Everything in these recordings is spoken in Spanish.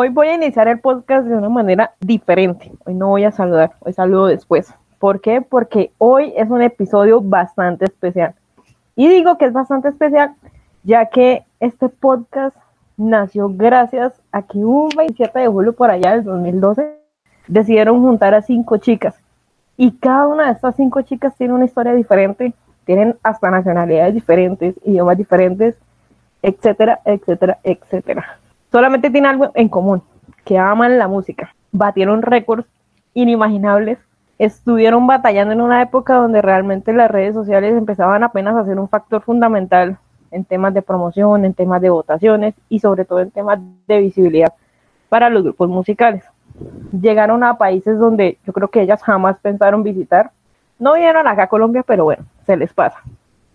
Hoy voy a iniciar el podcast de una manera diferente. Hoy no voy a saludar, hoy saludo después. ¿Por qué? Porque hoy es un episodio bastante especial. Y digo que es bastante especial ya que este podcast nació gracias a que un 27 de julio por allá del 2012 decidieron juntar a cinco chicas. Y cada una de estas cinco chicas tiene una historia diferente, tienen hasta nacionalidades diferentes, idiomas diferentes, etcétera, etcétera, etcétera solamente tiene algo en común, que aman la música. Batieron récords inimaginables, estuvieron batallando en una época donde realmente las redes sociales empezaban apenas a ser un factor fundamental en temas de promoción, en temas de votaciones y sobre todo en temas de visibilidad para los grupos musicales. Llegaron a países donde yo creo que ellas jamás pensaron visitar. No vinieron acá a Colombia, pero bueno, se les pasa.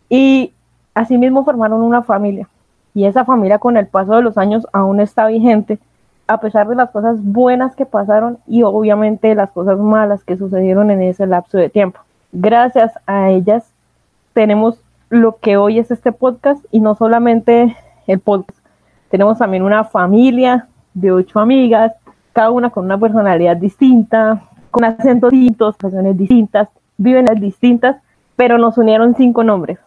Y asimismo formaron una familia y esa familia con el paso de los años aún está vigente, a pesar de las cosas buenas que pasaron y obviamente las cosas malas que sucedieron en ese lapso de tiempo. Gracias a ellas tenemos lo que hoy es este podcast y no solamente el podcast, tenemos también una familia de ocho amigas, cada una con una personalidad distinta, con acentos distintos, personas distintas, viven distintas, pero nos unieron cinco nombres.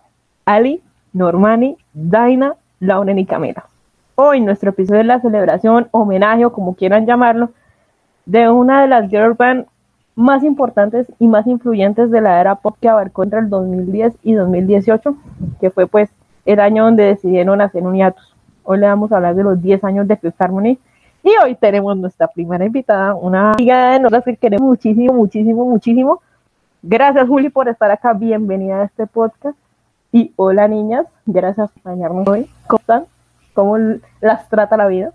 Ali, Normani, Daina, Lauren y Camila. Hoy nuestro episodio es la celebración, homenaje o como quieran llamarlo, de una de las girl band más importantes y más influyentes de la era pop que abarcó entre el 2010 y 2018, que fue pues el año donde decidieron hacer un hiatus. Hoy le vamos a hablar de los 10 años de Fifth Harmony y hoy tenemos nuestra primera invitada, una amiga de nosotros que queremos muchísimo, muchísimo, muchísimo. Gracias Juli por estar acá, bienvenida a este podcast. Y hola niñas, gracias por acompañarnos hoy. ¿Cómo están? ¿Cómo las trata la vida?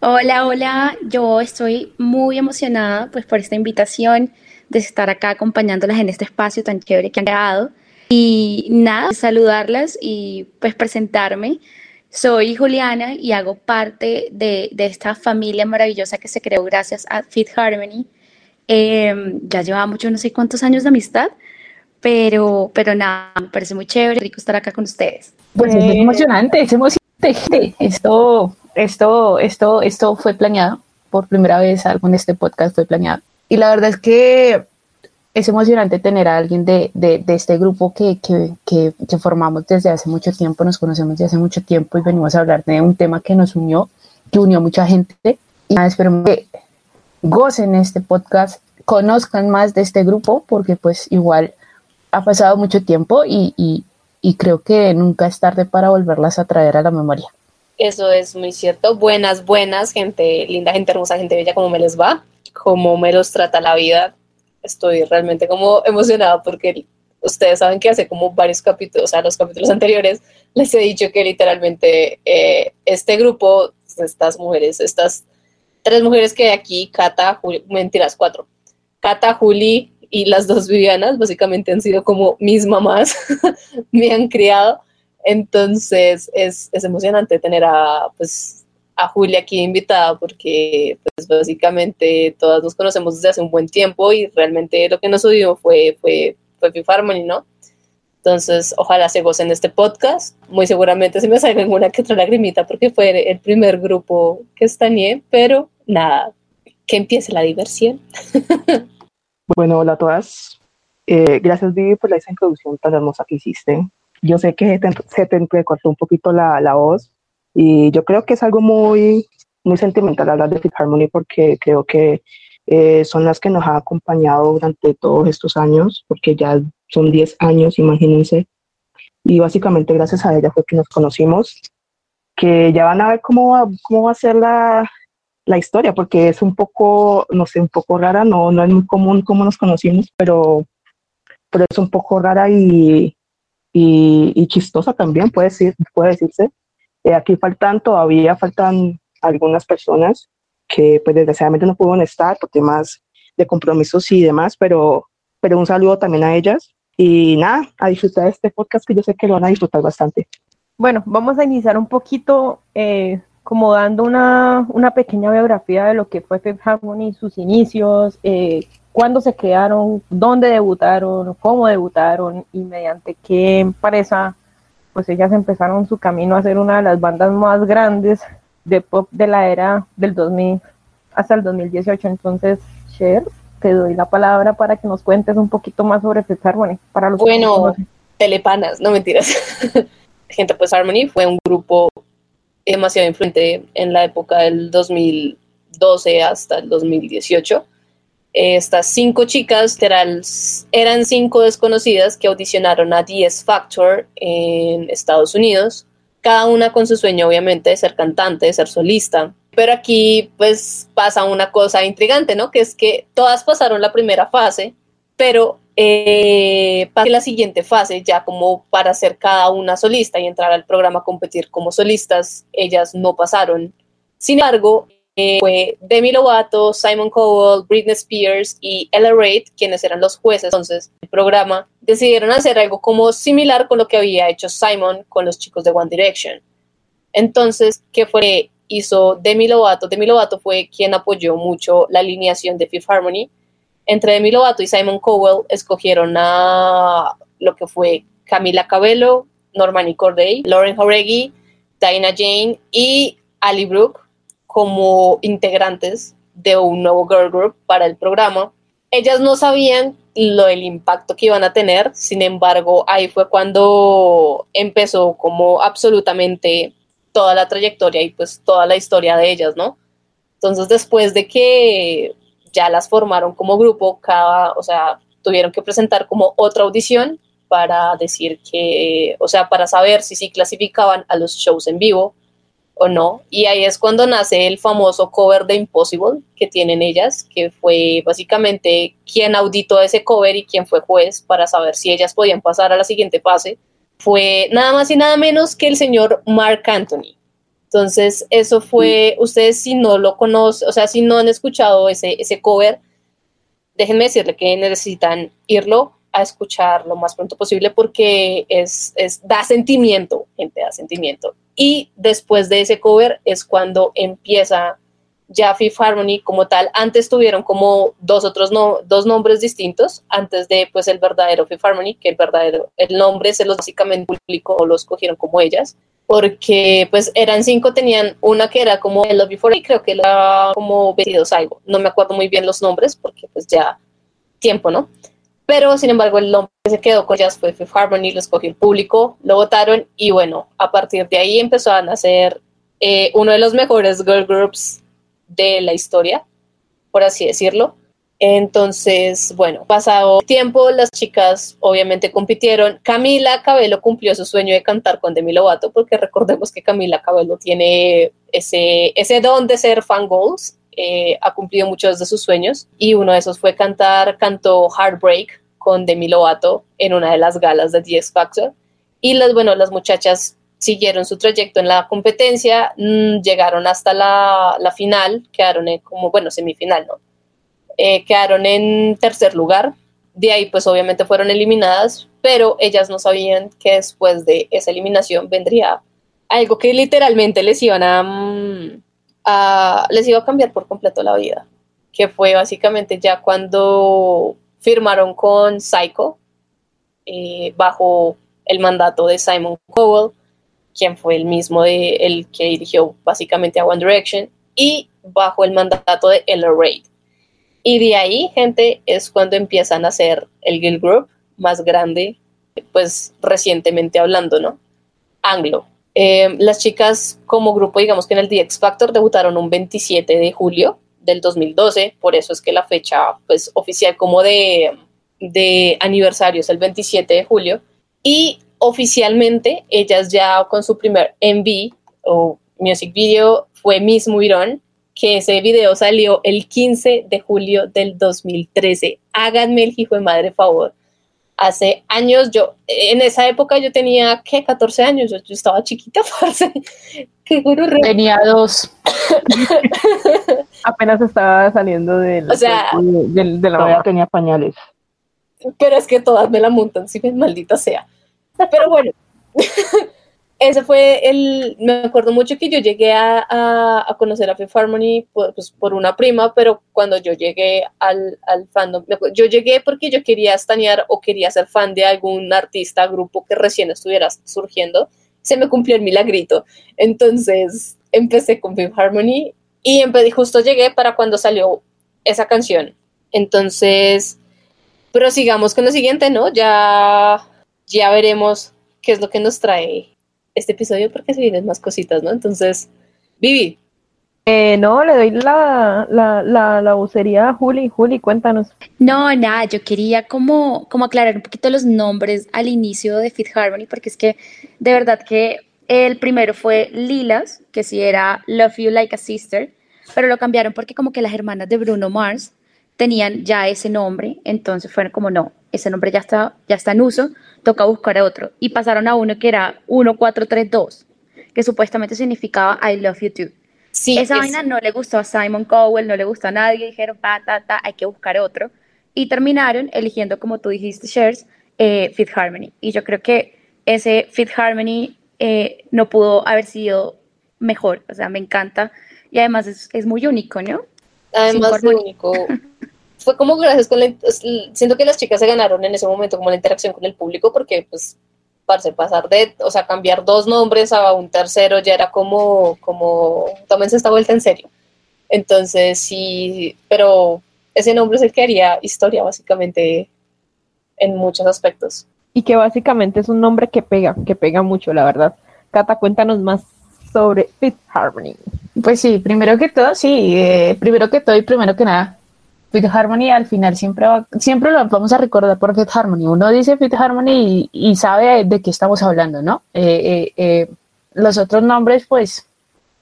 Hola, hola, yo estoy muy emocionada pues por esta invitación de estar acá acompañándolas en este espacio tan chévere que han creado. Y nada, saludarlas y pues presentarme. Soy Juliana y hago parte de, esta familia maravillosa que se creó gracias a Fit Harmony. Eh, ya llevaba mucho, no sé cuántos años de amistad, pero, pero nada, me parece muy chévere, rico estar acá con ustedes. Pues es eh, emocionante, es emocionante. Esto, esto, esto, esto fue planeado. Por primera vez algo en este podcast fue planeado. Y la verdad es que es emocionante tener a alguien de, de, de este grupo que, que, que, que, formamos desde hace mucho tiempo, nos conocemos desde hace mucho tiempo y venimos a hablar de un tema que nos unió, que unió a mucha gente. Y nada, espero que gocen este podcast, conozcan más de este grupo, porque pues igual ha pasado mucho tiempo y, y, y creo que nunca es tarde para volverlas a traer a la memoria. Eso es muy cierto. Buenas, buenas, gente linda, gente hermosa, gente bella, ¿cómo me les va? ¿Cómo me los trata la vida? Estoy realmente como emocionada porque ustedes saben que hace como varios capítulos, o sea, los capítulos anteriores, les he dicho que literalmente eh, este grupo, estas mujeres, estas tres mujeres que hay aquí, Cata, Juli, mentiras, cuatro, Cata, Juli, y las dos Vivianas básicamente han sido como mis mamás, me han criado. Entonces es, es, emocionante tener a, pues, a Julia aquí invitada porque pues, básicamente todas nos conocemos desde hace un buen tiempo y realmente lo que nos unió fue, fue, fue Fifth Harmony, ¿no? Entonces, ojalá se gocen este podcast. Muy seguramente se me salga alguna que otra lagrimita porque fue el primer grupo que estañé, pero nada, que empiece la diversión. Bueno, hola a todas. Eh, gracias, Vivi, por esa introducción tan hermosa que hiciste. Yo sé que se te, se cortó un poquito la, la, voz y yo creo que es algo muy, muy sentimental hablar de Fifth Harmony porque creo que eh, son las que nos han acompañado durante todos estos años, porque ya son 10 años, imagínense. Y básicamente gracias a ella fue que nos conocimos, que ya van a ver cómo va, cómo va a ser la, la historia, porque es un poco, no sé, un poco rara, no, no es muy común cómo nos conocimos, pero, pero es un poco rara y, y, chistosa también, puede, decir, puede decirse. Eh, aquí faltan, todavía faltan algunas personas que pues desgraciadamente no pudieron estar por temas de compromisos y demás, pero, pero un saludo también a ellas. Y nada, a disfrutar de este podcast que yo sé que lo van a disfrutar bastante. Bueno, vamos a iniciar un poquito eh, como dando una, una, pequeña biografía de lo que fue Fifth Harmony, sus inicios, eh, cuándo se crearon, dónde debutaron, cómo debutaron y mediante qué empresa, pues ellas empezaron su camino a ser una de las bandas más grandes de pop de la era del 2000 hasta el 2018. Entonces, Cher, te doy la palabra para que nos cuentes un poquito más sobre Fifth Harmony. Para los bueno, telepanas, no mentiras. Gente, pues Harmony fue un grupo demasiado influente en la época del 2012 hasta el 2018. Estas cinco chicas eran cinco desconocidas que audicionaron a DS Factor en Estados Unidos, cada una con su sueño obviamente de ser cantante, de ser solista. Pero aquí pues pasa una cosa intrigante, ¿no? Que es que todas pasaron la primera fase, pero eh, la siguiente fase, ya como para ser cada una solista y entrar al programa a competir como solistas, ellas no pasaron. Sin embargo, eh, fue Demi Lovato, Simon Cowell, Britney Spears y Ella Reid, quienes eran los jueces entonces del programa, decidieron hacer algo como similar con lo que había hecho Simon con los chicos de One Direction. Entonces, ¿qué fue? Hizo Demi Lovato. Demi Lovato fue quien apoyó mucho la alineación de Fifth Harmony. Entre Demi Lovato y Simon Cowell escogieron a lo que fue Camila Cabello, Normani Corday, Lauren Horegi, Diana Jane y Ali Brooke como integrantes de un nuevo girl group para el programa. Ellas no sabían lo del impacto que iban a tener, sin embargo, ahí fue cuando empezó como absolutamente toda la trayectoria y pues toda la historia de ellas, ¿no? Entonces, después de que ya las formaron como grupo, cada, o sea, tuvieron que presentar como otra audición para decir que, o sea, para saber si sí clasificaban a los shows en vivo o no. Y ahí es cuando nace el famoso cover de Impossible que tienen ellas, que fue básicamente quien auditó ese cover y quien fue juez para saber si ellas podían pasar a la siguiente fase. Fue nada más y nada menos que el señor Mark Anthony. Entonces, eso fue, ustedes si no lo conocen, o sea, si no han escuchado ese, ese cover, déjenme decirle que necesitan irlo a escuchar lo más pronto posible porque es, es, da sentimiento, gente, da sentimiento. Y después de ese cover es cuando empieza ya Fifth Harmony como tal. Antes tuvieron como dos otros no, dos nombres distintos antes de pues el verdadero Fifth Harmony, que el verdadero, el nombre se los básicamente publicó o los cogieron como ellas, porque pues eran cinco, tenían una que era como el Love Before y creo que era como vestidos algo. No me acuerdo muy bien los nombres porque pues ya tiempo, ¿no? pero sin embargo el nombre que se quedó con ellas fue Fifth Harmony, lo escogió el público, lo votaron y bueno, a partir de ahí empezó a nacer eh, uno de los mejores girl groups de la historia, por así decirlo. Entonces, bueno, pasado tiempo, las chicas obviamente compitieron. Camila Cabello cumplió su sueño de cantar con Demi Lovato, porque recordemos que Camila Cabello tiene ese, ese don de ser fan goals. Eh, ha cumplido muchos de sus sueños y uno de esos fue cantar, cantó Heartbreak con Demi Lovato en una de las galas de The X Factor. Y las, bueno, las muchachas siguieron su trayecto en la competencia, mm, llegaron hasta la, la, final, quedaron en como, bueno, semifinal, ¿no? Eh, quedaron en tercer lugar. De ahí, pues obviamente fueron eliminadas, pero ellas no sabían que después de esa eliminación vendría algo que literalmente les iban a, mm, les iba a cambiar por completo la vida, que fue básicamente ya cuando firmaron con Psycho eh, bajo el mandato de Simon Cowell, quien fue el mismo de el que dirigió básicamente a One Direction, y bajo el mandato de Ella Reid. Y de ahí, gente, es cuando empiezan a hacer el Guild Group más grande, pues recientemente hablando, ¿no? Anglo. Eh, las chicas como grupo, digamos que en el The X Factor debutaron un 27 de julio del 2012, por eso es que la fecha pues, oficial como de, de aniversario es el 27 de julio, y oficialmente ellas ya con su primer MV o music video fue Miss Muirón, que ese video salió el 15 de julio del 2013. Háganme el hijo de madre favor. Hace años, yo, en esa época yo tenía, ¿qué? 14 años, yo, estaba chiquita, parce. Tenía dos. Apenas estaba saliendo del, o sea, del, de la Todavía tenía pañales. Pero es que todas me la montan, si bien maldita sea. Pero bueno, ese fue el. Me acuerdo mucho que yo llegué a, a, conocer a Fifth Harmony por, pues, por una prima, pero cuando yo llegué al, al fandom, yo llegué porque yo quería estanear o quería ser fan de algún artista, grupo que recién estuviera surgiendo se me cumplió el milagrito. Entonces empecé con Fifth Harmony Y justo llegué para cuando salió esa canción. Entonces, prosigamos con lo siguiente, ¿no? Ya, ya veremos qué es lo que nos trae este episodio porque se vienen más cositas, ¿no? Entonces, Vivi, Eh, no, le doy la, la, la, la vocería a Juli. Juli, cuéntanos. No, nada, yo quería como, como aclarar un poquito los nombres al inicio de Fifth Harmony, porque es que de verdad que el primero fue Lilas, que sí era Love You Like a Sister, pero lo cambiaron porque como que las hermanas de Bruno Mars tenían ya ese nombre, entonces fueron como no, ese nombre ya está, ya está en uso, toca buscar otro. Y pasaron a uno que era 1432, que supuestamente significaba I Love You Too. sí, Esa es- vaina no le gustó a Simon Cowell, no le gustó a nadie, dijeron, ta, ta, ta, hay que buscar otro. Y terminaron eligiendo, como tú dijiste, Shares, eh, Fifth Harmony. Y yo creo que ese Fifth Harmony eh, no pudo haber sido mejor, o sea, me encanta. Y además es, es muy único, ¿no? Además, lo único. Fue como gracias con la. es- Siento que las chicas se ganaron en ese momento como la interacción con el público, porque, pues, parce, pasar de. O sea, cambiar dos nombres a un tercero ya era como. como tómense esta vuelta en serio. Entonces, sí. Pero ese nombre es el que haría historia, básicamente, en muchos aspectos. Y que básicamente es un nombre que pega, que pega mucho, la verdad. Cata, cuéntanos más sobre Fifth Harmony. Pues sí, primero que todo, sí, eh, primero que todo y primero que nada, Fifth Harmony al final siempre va- siempre lo vamos a recordar por Fifth Harmony. Uno dice Fifth Harmony y, sabe de qué estamos hablando, ¿no? Eh, eh, eh, los otros nombres, pues,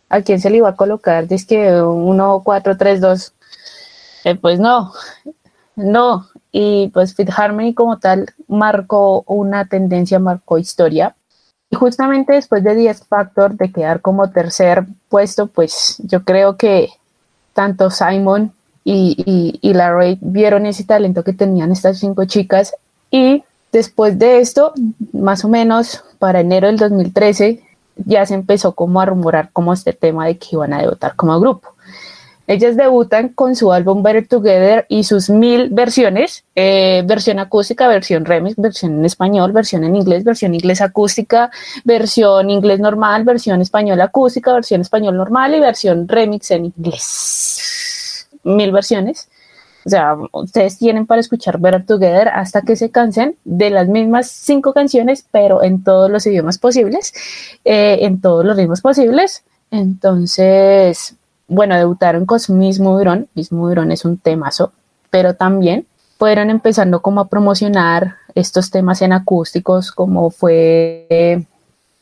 ¿a quién se le iba a colocar? Es que 1, 4, 3, 2, pues no, no. Y pues Fifth Harmony como tal marcó una tendencia, marcó historia. Y justamente después de 10 Factor de quedar como tercer puesto, pues yo creo que tanto Simon y, y, y la Ray vieron ese talento que tenían estas cinco chicas. Y después de esto, más o menos para enero del 2013, ya se empezó como a rumorar como este tema de que iban a debutar como grupo. Ellas debutan con su álbum Better Together y sus mil versiones, eh, versión acústica, versión remix, versión en español, versión en inglés, versión inglés acústica, versión inglés normal, versión español acústica, versión español normal y versión remix en inglés. Mil versiones. O sea, ustedes tienen para escuchar Better Together hasta que se cansen de las mismas cinco canciones, pero en todos los idiomas posibles, eh, en todos los ritmos posibles. Entonces, bueno, debutaron con Miss Mudron. Miss Mudron es un temazo, pero también fueron empezando como a promocionar estos temas en acústicos, como fue, eh,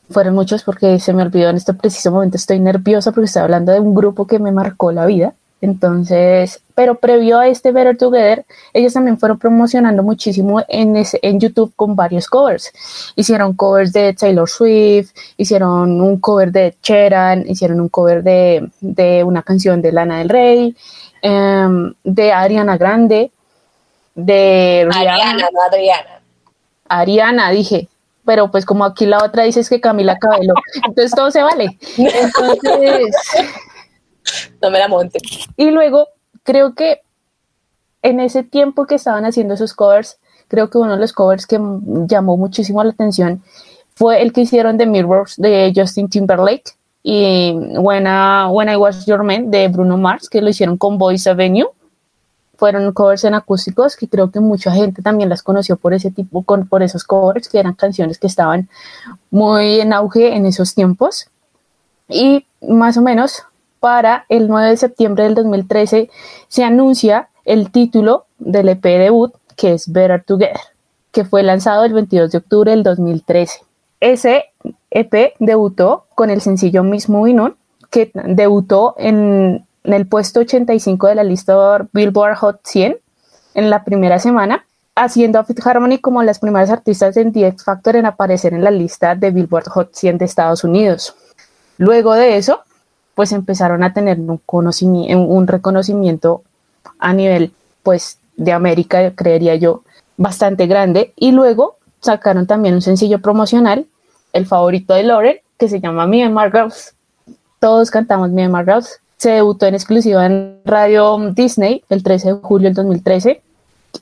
fueron muchos porque se me olvidó en este preciso momento, estoy nerviosa porque estoy hablando de un grupo que me marcó la vida. Entonces, pero previo a este Better Together, ellos también fueron promocionando muchísimo en, ese, en YouTube con varios covers. Hicieron covers de Taylor Swift, hicieron un cover de Cheran, hicieron un cover de, de una canción de Lana del Rey, um, de Ariana Grande, de Rihanna. Ariana, no Adriana. Ariana, dije. Pero pues como aquí la otra dice es que Camila Cabello, entonces todo se vale. Entonces... No me la monte. Y luego, creo que en ese tiempo que estaban haciendo esos covers, creo que uno de los covers que llamó muchísimo la atención fue el que hicieron de Mirrors de Justin Timberlake y When, I, Was Your Man de Bruno Mars, que lo hicieron con Voice Avenue. Fueron covers en acústicos que creo que mucha gente también las conoció por ese tipo, por esos covers, que eran canciones que estaban muy en auge en esos tiempos. Y más o menos para el 9 de septiembre del 2013 se anuncia el título del EP debut, que es Better Together, que fue lanzado el 22 de octubre del 2013. Ese EP debutó con el sencillo Miss Moving On, que debutó en, en el puesto 85 de la lista Billboard Hot 100 en la primera semana, haciendo a Fifth Harmony como las primeras artistas en The X Factor en aparecer en la lista de Billboard Hot 100 de Estados Unidos. Luego de eso, pues empezaron a tener un, conocimiento, un reconocimiento a nivel pues de América, creería yo, bastante grande. Y luego sacaron también un sencillo promocional, el favorito de Lauren, que se llama Me and. Todos cantamos Me and. Se debutó en exclusiva en Radio Disney el 13 de julio del 2013.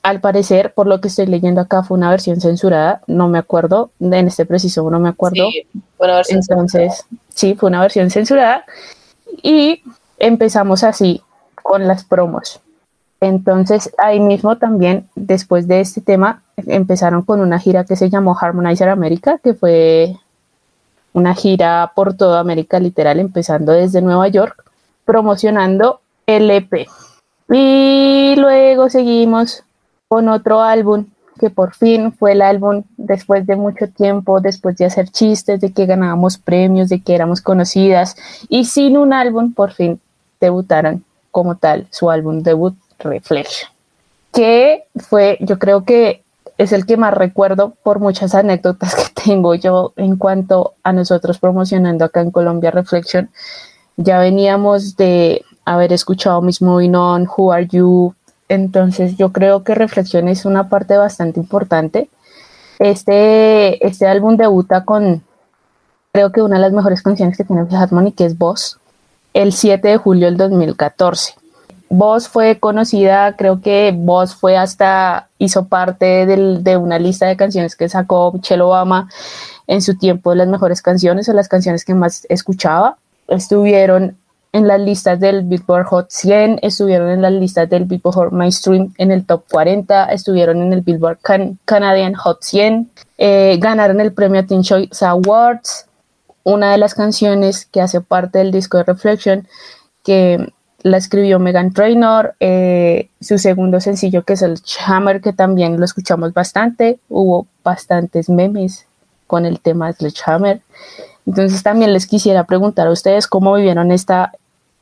Al parecer, por lo que estoy leyendo acá, fue una versión censurada. No me acuerdo, en este preciso no me acuerdo. Sí, fue una versión Entonces, censurada. sí, fue una versión censurada. Y empezamos así con las promos. Entonces ahí mismo también, después de este tema, empezaron con una gira que se llamó Harmonizer America, que fue una gira por toda América literal, empezando desde Nueva York, promocionando el EP. Y luego seguimos con otro álbum que por fin fue el álbum después de mucho tiempo, después de hacer chistes, de que ganábamos premios, de que éramos conocidas y sin un álbum por fin debutaron como tal su álbum debut Reflection, que fue yo creo que es el que más recuerdo por muchas anécdotas que tengo yo en cuanto a nosotros promocionando acá en Colombia Reflection. Ya veníamos de haber escuchado Miss Moving On, Who Are You, entonces yo creo que Reflexión es una parte bastante importante. Este, este álbum debuta con, creo que una de las mejores canciones que tiene Hatman y que es Boss, el 7 de julio del 2014. Boss fue conocida, creo que Boss fue hasta, hizo parte del, de una lista de canciones que sacó Michelle Obama en su tiempo de las mejores canciones o las canciones que más escuchaba. Estuvieron en las listas del Billboard Hot 100, estuvieron en las listas del Billboard Mainstream en el top 40, estuvieron en el Billboard Canadian Hot 100, eh, ganaron el premio Teen Choice Awards, una de las canciones que hace parte del disco de Reflection, que la escribió Megan Trainor, eh, su segundo sencillo que es el Hammer, que también lo escuchamos bastante, hubo bastantes memes con el tema Sledgehammer. Entonces también les quisiera preguntar a ustedes cómo vivieron esta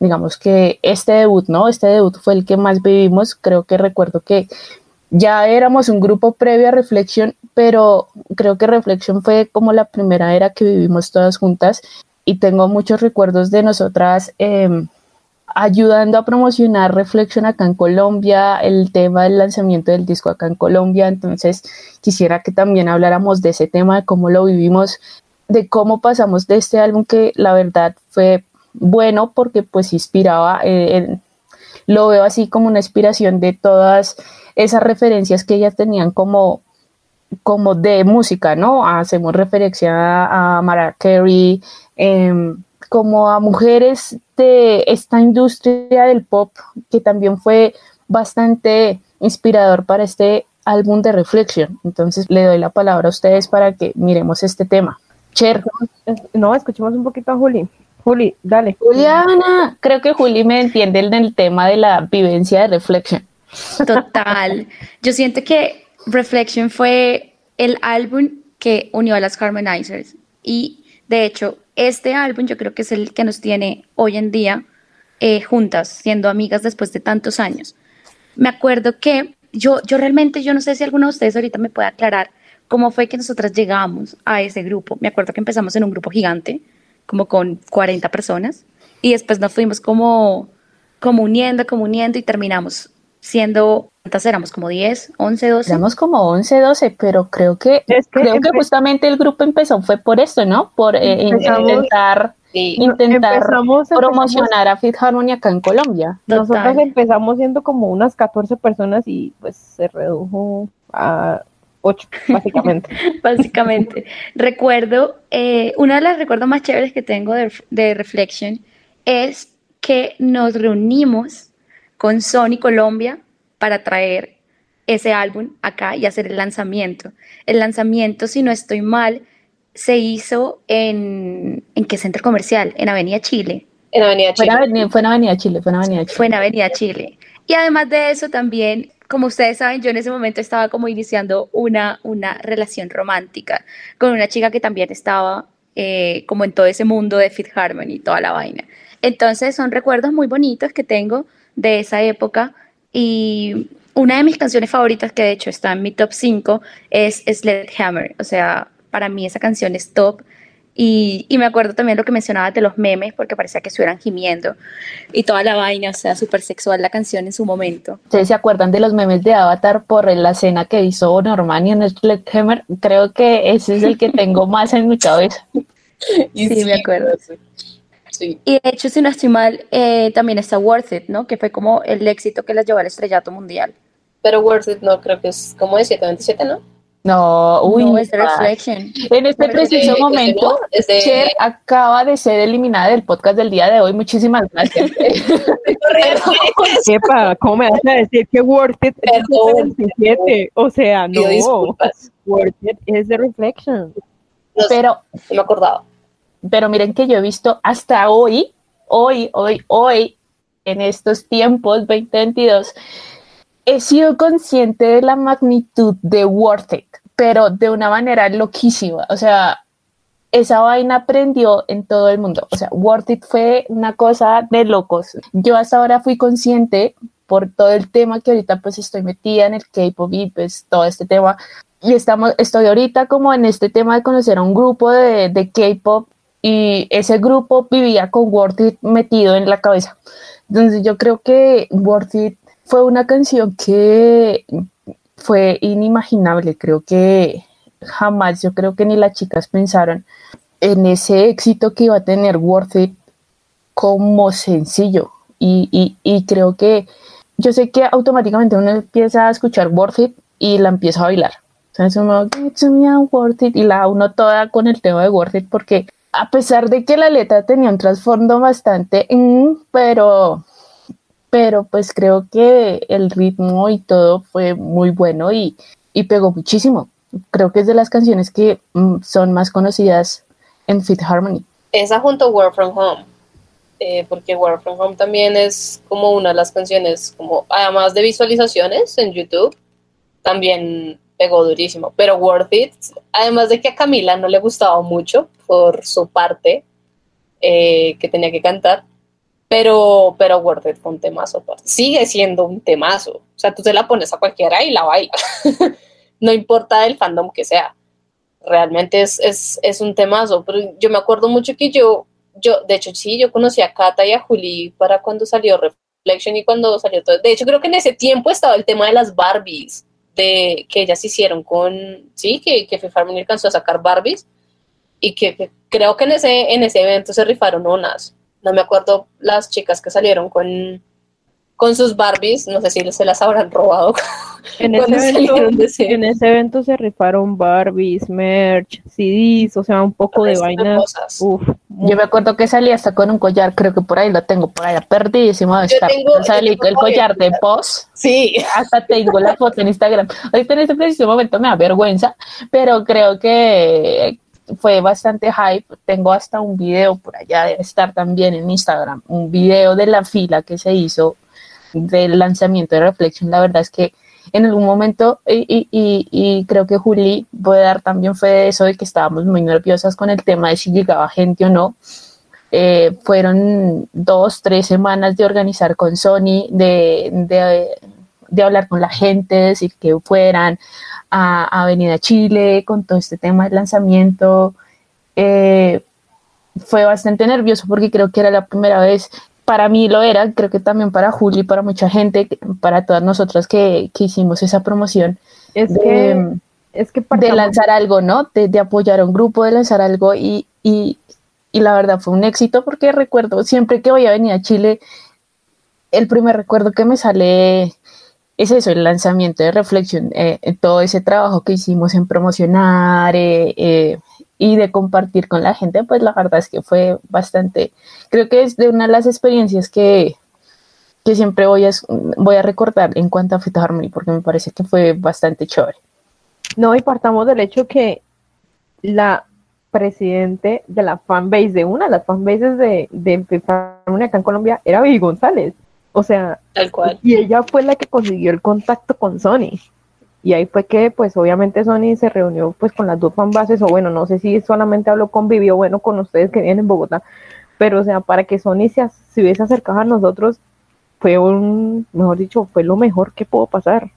digamos que este debut, ¿no? Este debut fue el que más vivimos. Creo que recuerdo que ya éramos un grupo previo a Reflexión, pero creo que Reflexión fue como la primera era que vivimos todas juntas y tengo muchos recuerdos de nosotras em, ayudando a promocionar Reflexión acá en Colombia, el tema del lanzamiento del disco acá en Colombia. Entonces quisiera que también habláramos de ese tema, de cómo lo vivimos, de cómo pasamos de este álbum que la verdad fue bueno porque pues inspiraba, eh, lo veo así como una inspiración de todas esas referencias que ellas tenían como, como de música, ¿no? Hacemos referencia a Mariah Carey, em, como a mujeres de esta industria del pop que también fue bastante inspirador para este álbum de reflexión. Entonces le doy la palabra a ustedes para que miremos este tema. Cher. No, escuchemos un poquito a Juli. Juli, dale. Juliana, creo que Juli me entiende en el tema de la vivencia de Reflection. Total. Yo siento que Reflection fue el álbum que unió a las Harmonizers. Y de hecho, este álbum yo creo que es el que nos tiene hoy en día eh, juntas, siendo amigas después de tantos años. Me acuerdo que yo, yo realmente, yo no sé si alguno de ustedes ahorita me puede aclarar cómo fue que nosotras llegamos a ese grupo. Me acuerdo que empezamos en un grupo gigante como con 40 personas y después nos fuimos como, como uniendo, como uniendo y terminamos siendo, ¿cuántas éramos? Como 10, 11, 12. Éramos como 11, 12, pero creo que, creo que justamente el grupo empezó, fue por esto, ¿no? Por eh, intentar, intentar promocionar a Fit Harmony acá en Colombia. Nosotros empezamos siendo como unas 14 personas y pues se redujo a ocho, básicamente. básicamente. Recuerdo, eh, una de las recuerdos más chéveres que tengo de, de Reflection es que nos reunimos con Sony Colombia para traer ese álbum acá y hacer el lanzamiento. El lanzamiento, si no estoy mal, se hizo en, ¿en qué centro comercial? En Avenida Chile. En Avenida Chile. Fue en Avenida Chile, fue en Avenida Chile. Fue en Avenida Chile. Y además de eso también como ustedes saben, yo en ese momento estaba como iniciando una, una relación romántica con una chica que también estaba eh, como en todo ese mundo de Fit Harmony y toda la vaina. Entonces son recuerdos muy bonitos que tengo de esa época y una de mis canciones favoritas que de hecho está en mi top 5 es Sledgehammer. O sea, para mí esa canción es top. Y, me acuerdo también lo que mencionabas de los memes, porque parecía que estuvieran gimiendo y toda la vaina, o sea, súper sexual la canción en su momento. ¿Ustedes se acuerdan de los memes de Avatar por la escena que hizo Normani en Sledgehammer? Creo que ese es el que tengo más en mi cabeza. y sí, me acuerdo. Sí. Y de hecho, si no estoy mal, eh, también está Worth It, ¿no? Que fue como el éxito que las llevó al estrellato mundial. Pero Worth It no, creo que es como de 727, ¿no? No, uy, no, es The parce. Reflection. En este preciso momento, desde- Cher acaba de ser eliminada del podcast del día de hoy. Muchísimas gracias. Epa, ¿cómo me vas a decir que Worth It es Perdón. 77? O sea, no. Worth It es The Reflection. No, Pero, me acordaba. pero miren que yo he visto hasta hoy, hoy, hoy, hoy, en estos tiempos 2022, he sido consciente de la magnitud de Worth It, pero de una manera loquísima. O sea, esa vaina prendió en todo el mundo. O sea, Worth It fue una cosa de locos. Yo hasta ahora fui consciente por todo el tema que ahorita pues estoy metida en el K-pop y pues todo este tema. Y estamos, estoy ahorita como en este tema de conocer a un grupo de, de K-pop y ese grupo vivía con Worth It metido en la cabeza. Entonces yo creo que Worth It fue una canción que fue inimaginable. Creo que jamás, yo creo que ni las chicas pensaron en ese éxito que iba a tener Worth It como sencillo. Y, y, y creo que yo sé que automáticamente uno empieza a escuchar Worth It y la empieza a bailar. O sea, es como, "Get to me, I'm worth it", y la uno toda con el tema de Worth It porque a pesar de que la letra tenía un trasfondo bastante, mm, pero, pero pues creo que el ritmo y todo fue muy bueno y, y pegó muchísimo. Creo que es de las canciones que mm, son más conocidas en Fit Harmony. Esa junto a Work From Home. eh, porque Work From Home también es como una de las canciones, como además de visualizaciones en YouTube, también pegó durísimo. Pero Worth It, además de que a Camila no le gustaba mucho por su parte eh, que tenía que cantar, pero, pero Worth fue un temazo. Sigue siendo un temazo. O sea, tú te la pones a cualquiera y la baila. no importa el fandom que sea. Realmente es, es, es un temazo. Pero yo me acuerdo mucho que yo, yo, de hecho, sí, yo conocí a Kata y a Juli para cuando salió Reflection y cuando salió todo. De hecho, creo que en ese tiempo estaba el tema de las Barbies, de que ellas hicieron con, sí, que, que Harmony alcanzó a sacar Barbies y que, que creo que en ese, en ese evento se rifaron unas. No me acuerdo las chicas que salieron con, con sus Barbies, no sé si se las habrán robado. En ese, evento, en ese evento se rifaron Barbies, merch, CDs, o sea, un poco de vainas. Uf, Yo me acuerdo que salí hasta con un collar, creo que por ahí lo tengo, por allá perdidísimo de estar. tengo- yo Salí tengo con el collar de. Post, Sí, hasta tengo la foto en Instagram. Ahorita en este preciso momento me da vergüenza, pero creo que fue bastante hype. Tengo hasta un video por allá, debe estar también en Instagram, un video de la fila que se hizo del lanzamiento de Reflection. La verdad es que en algún momento, y, y- creo que Juli puede dar también fue de eso, de que estábamos muy nerviosas con el tema de si llegaba gente o no. Eh, fueron dos, tres semanas de organizar con Sony, de, de hablar con la gente, decir que fueran a, a venir a Chile con todo este tema del lanzamiento. Eh, fue bastante nervioso porque creo que era la primera vez, para mí lo era, creo que también para Juli, para mucha gente, para todas nosotras que, que hicimos esa promoción es de, que, es que de lanzar algo, ¿no? De, de apoyar a un grupo, de lanzar algo y, y, y la verdad fue un éxito porque recuerdo, siempre que voy a venir a Chile, el primer recuerdo que me sale es eso, el lanzamiento de Reflexión, eh, todo ese trabajo que hicimos en promocionar eh, eh, y de compartir con la gente, pues la verdad es que fue bastante, creo que es de una de las experiencias que, que siempre voy a, voy a recordar en cuanto a Fit Harmony, porque me parece que fue bastante chévere. No, y partamos del hecho que la presidente de la fanbase, de una de las fanbases de, de Harmony acá en Colombia, era Vivi González. O sea, tal cual. y ella fue la que consiguió el contacto con Sony. Y ahí fue que, pues, obviamente Sony se reunió, pues, con las dos fanbases, o bueno, no sé si solamente habló con Vivi o bueno, con ustedes que vienen en Bogotá, pero, o sea, para que Sony se, hubiese acercado a nosotros, fue un, mejor dicho, fue lo mejor que pudo pasar.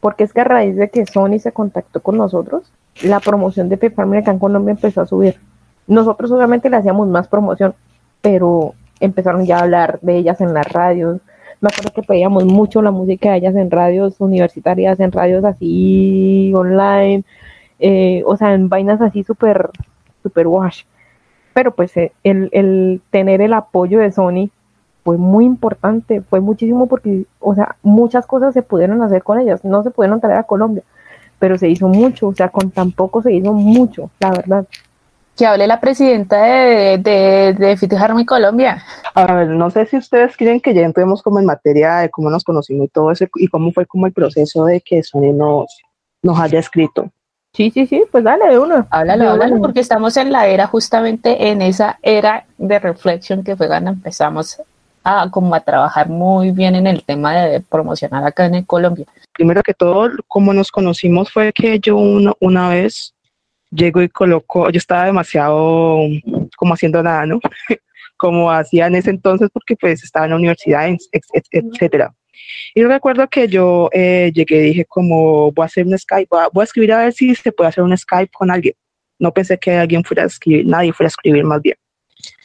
Porque es que a raíz de que Sony se contactó con nosotros, la promoción de Peparme acá en Colombia empezó a subir. Nosotros obviamente le hacíamos más promoción, pero empezaron ya a hablar de ellas en las radios. Me acuerdo que pedíamos mucho la música de ellas en radios universitarias, en radios así online, eh, o sea, en vainas así súper, súper wash. Pero pues eh, el, el tener el apoyo de Sony fue muy importante, fue muchísimo porque, o sea, muchas cosas se pudieron hacer con ellas, no se pudieron traer a Colombia, pero se hizo mucho, o sea, con tan poco se hizo mucho, la verdad. Que hable la presidenta de, de, de Fit Harmony Colombia. A ver, no sé si ustedes quieren que ya entremos como en materia de cómo nos conocimos y todo eso y cómo fue como el proceso de que Sony nos, nos haya escrito. Sí, sí, sí, pues dale de uno. Háblalo, De háblalo, uno. porque estamos en la era, justamente en esa era de reflexión que fue cuando empezamos a como a trabajar muy bien en el tema de promocionar acá en Colombia. Primero que todo, como nos conocimos fue que yo una, una vez llego y coloco, yo estaba demasiado como haciendo nada, ¿no? como hacía en ese entonces porque pues estaba en la universidad, etcétera. Y yo recuerdo que yo eh, llegué y dije como voy a hacer un Skype, voy a, voy a escribir a ver si se puede hacer un Skype con alguien. No pensé que alguien fuera a escribir, nadie fuera a escribir más bien.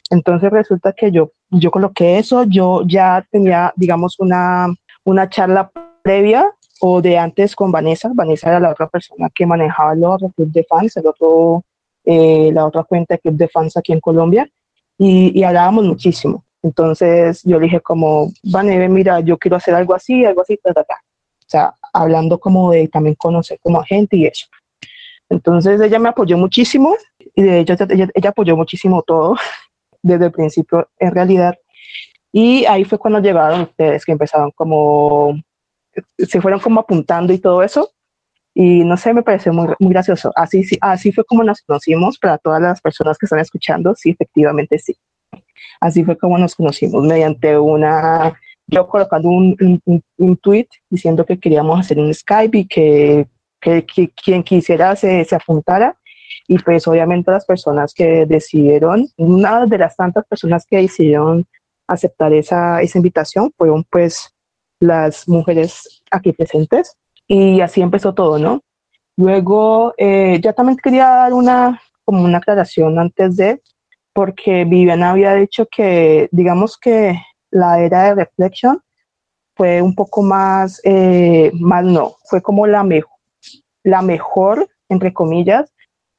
Entonces resulta que yo, yo coloqué eso, yo ya tenía, digamos, una, una charla previa o de antes con Vanessa. Vanessa era la otra persona que manejaba el otro club de fans, el otro, eh, la otra cuenta de club de fans aquí en Colombia, y, y hablábamos muchísimo. Entonces yo le dije como, Vanessa, mira, yo quiero hacer algo así, algo así, ta, ta, ta. O sea, hablando como de también conocer como gente y eso. Entonces ella me apoyó muchísimo y de hecho ella, ella apoyó muchísimo todo desde el principio en realidad. Y ahí fue cuando llegaron ustedes que empezaron como, se fueron como apuntando y todo eso. Y no sé, me pareció muy, muy gracioso. Así, sí, así fue como nos conocimos para todas las personas que están escuchando. Sí, efectivamente sí. Así fue como nos conocimos mediante una, yo colocando un, un, un tweet diciendo que queríamos hacer un Skype y que, que, que quien quisiera se, se apuntara y pues obviamente las personas que decidieron, una de las tantas personas que decidieron aceptar esa, esa invitación fueron pues las mujeres aquí presentes y así empezó todo, ¿no? Luego, eh, ya también quería dar una, como una aclaración antes de, porque Viviana había dicho que, digamos que la era de Reflection fue un poco más, eh, más no, fue como la, mejor la mejor, entre comillas,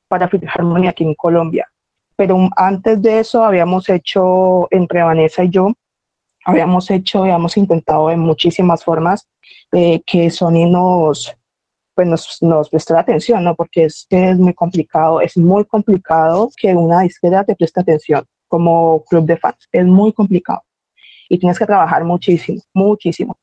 para Fit Harmony aquí en Colombia. Pero antes de eso habíamos hecho, entre Vanessa y yo, habíamos hecho, habíamos intentado en muchísimas formas eh, que Sony nos, pues nos, nos prestara atención, ¿no? Porque es que es muy complicado, es muy complicado que una disquera te preste atención como club de fans, es muy complicado. Y tienes que trabajar muchísimo, muchísimo.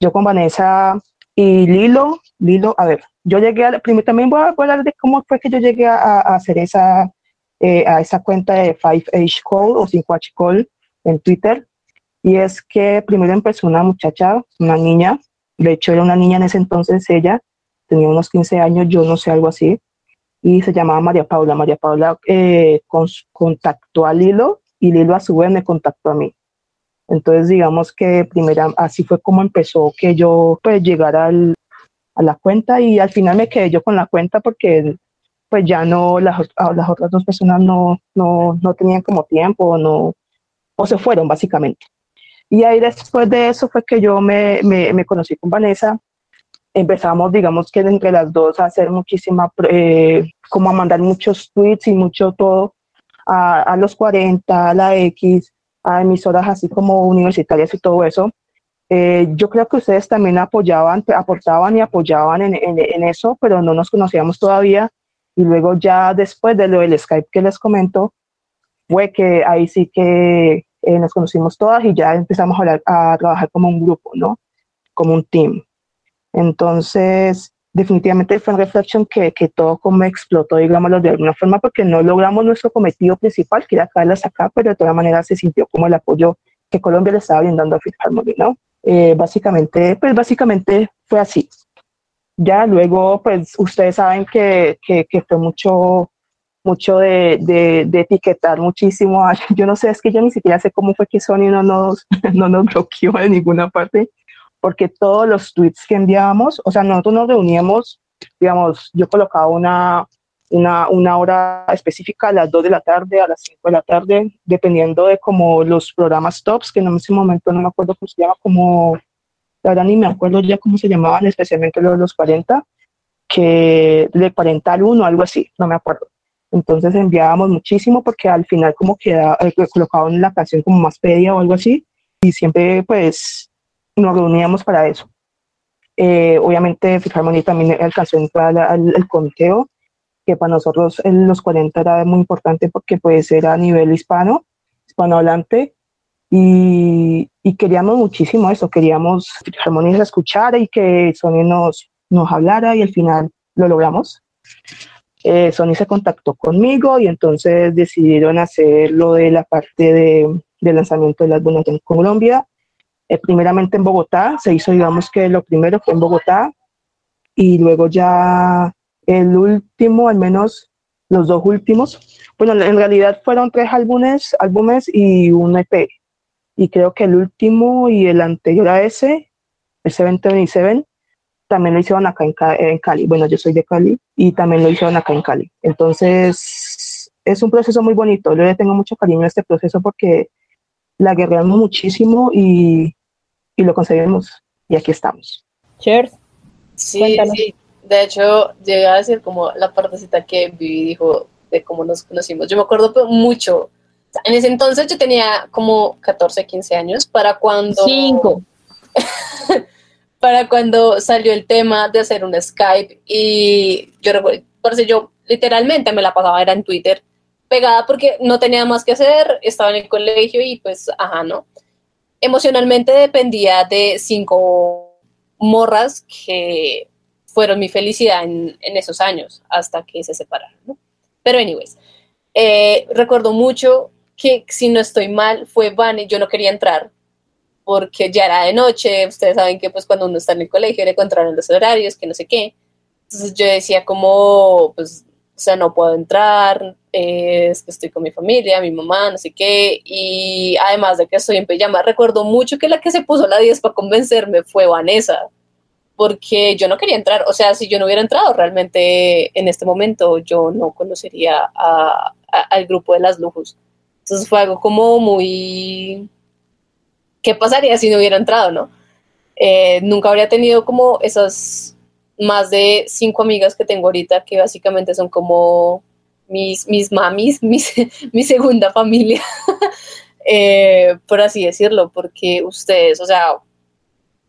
Yo con Vanessa y Lilo, Lilo, a ver, yo llegué a, primero también voy a hablar de cómo fue que yo llegué a, a hacer esa, eh, a esa cuenta de 5H Call o 5H Call en Twitter. Y es que primero empezó una muchacha, una niña, de hecho era una niña en ese entonces, ella tenía unos 15 años, yo no sé, algo así, y se llamaba María Paula. María Paula eh, con, contactó a Lilo y Lilo a su vez me contactó a mí. Entonces, digamos que primera, así fue como empezó que yo pues llegara al, a la cuenta y al final me quedé yo con la cuenta porque pues ya no, las, las otras dos personas no, no, no tenían como tiempo no, o se fueron básicamente. Y ahí después de eso fue que yo me, me, me conocí con Vanessa. Empezamos, digamos que entre las dos a hacer muchísima, eh, como a mandar muchos tweets y mucho todo a, a los 40, a la X, a emisoras así como universitarias y todo eso. Eh, yo creo que ustedes también apoyaban, aportaban y apoyaban en, en, en, eso, pero no nos conocíamos todavía. Y luego ya después de lo del Skype que les comento, fue que ahí sí que eh, nos conocimos todas y ya empezamos a, hablar, a, trabajar como un grupo, ¿no? Como un team. Entonces, definitivamente fue en Reflection que, que todo como explotó, digámoslo de alguna forma, porque no logramos nuestro cometido principal, que era traerlas acá, pero de todas maneras se sintió como el apoyo que Colombia le estaba brindando a Fit Harmony, ¿no? Eh, básicamente, pues básicamente fue así. Ya luego, pues ustedes saben que, que, que fue mucho, mucho de, de, etiquetar muchísimo. Yo no sé, es que yo ni siquiera sé cómo fue que Sony no nos, no nos bloqueó de ninguna parte, porque todos los tweets que enviábamos, o sea, nosotros nos reuníamos, digamos, yo colocaba una, una, una hora específica a las 2 de la tarde, a las 5 de la tarde, dependiendo de como los programas tops, que en ese momento no me acuerdo cómo se llama, como, la verdad ni me acuerdo ya cómo se llamaban, especialmente los de los 40, que de 40 al 1, algo así, no me acuerdo. Entonces enviábamos muchísimo porque al final como queda, eh, colocaban la canción como más pedida o algo así y siempre pues nos reuníamos para eso. Eh, obviamente Fit Harmony también alcanzó entrar al, al conteo, que para nosotros en los 40 era muy importante porque pues era a nivel hispano, hispanohablante, y, y queríamos muchísimo eso, queríamos Harmony se escuchara y que Sony nos, nos hablara y al final lo logramos. Eh, Sony se contactó conmigo y entonces decidieron hacer lo de la parte de, de lanzamiento del álbum en Colombia. Eh, primeramente en Bogotá, se hizo digamos que lo primero fue en Bogotá y luego ya el último, al menos los dos últimos, bueno, en realidad fueron tres álbumes, álbumes y un EP. Y creo que el último y el anterior a ese, el 727, también lo hicieron acá en, en Cali. Bueno, yo soy de Cali y también lo hicieron acá en Cali. Entonces, es un proceso muy bonito. Yo le tengo mucho cariño a este proceso porque la guerreamos muchísimo y, y lo conseguimos. Y aquí estamos. Cheers. Sí, Cuéntanos. sí. De hecho, llegué a decir como la partecita que Vivi dijo de cómo nos conocimos. Yo me acuerdo mucho. En ese entonces yo tenía como 14, 15 años para cuando Cinco. para cuando salió el tema de hacer un Skype y yo recuerdo, por eso yo literalmente me la pasaba era en Twitter pegada porque no tenía más que hacer, estaba en el colegio y pues, ajá, ¿no? Emocionalmente dependía de cinco morras que fueron mi felicidad en, esos años hasta que se separaron, ¿no? Pero anyways, eh, recuerdo mucho que si no estoy mal fue Vane, yo no quería entrar porque ya era de noche, ustedes saben que pues cuando uno está en el colegio le encontraron los horarios, que no sé qué. Entonces yo decía como, pues, o sea, no puedo entrar, eh, es que estoy con mi familia, mi mamá, no sé qué, y además de que estoy en pijama, recuerdo mucho que la que se puso la 10 para convencerme fue Vanessa, porque yo no quería entrar, o sea, si yo no hubiera entrado realmente en este momento, yo no conocería a- a- al grupo de las lujos. Entonces fue algo como muy ¿qué pasaría si no hubiera entrado, no? Eh, nunca habría tenido como esas más de cinco amigas que tengo ahorita, que básicamente son como mis, mis mamis, mis, mi segunda familia, eh, por así decirlo, porque ustedes, o sea,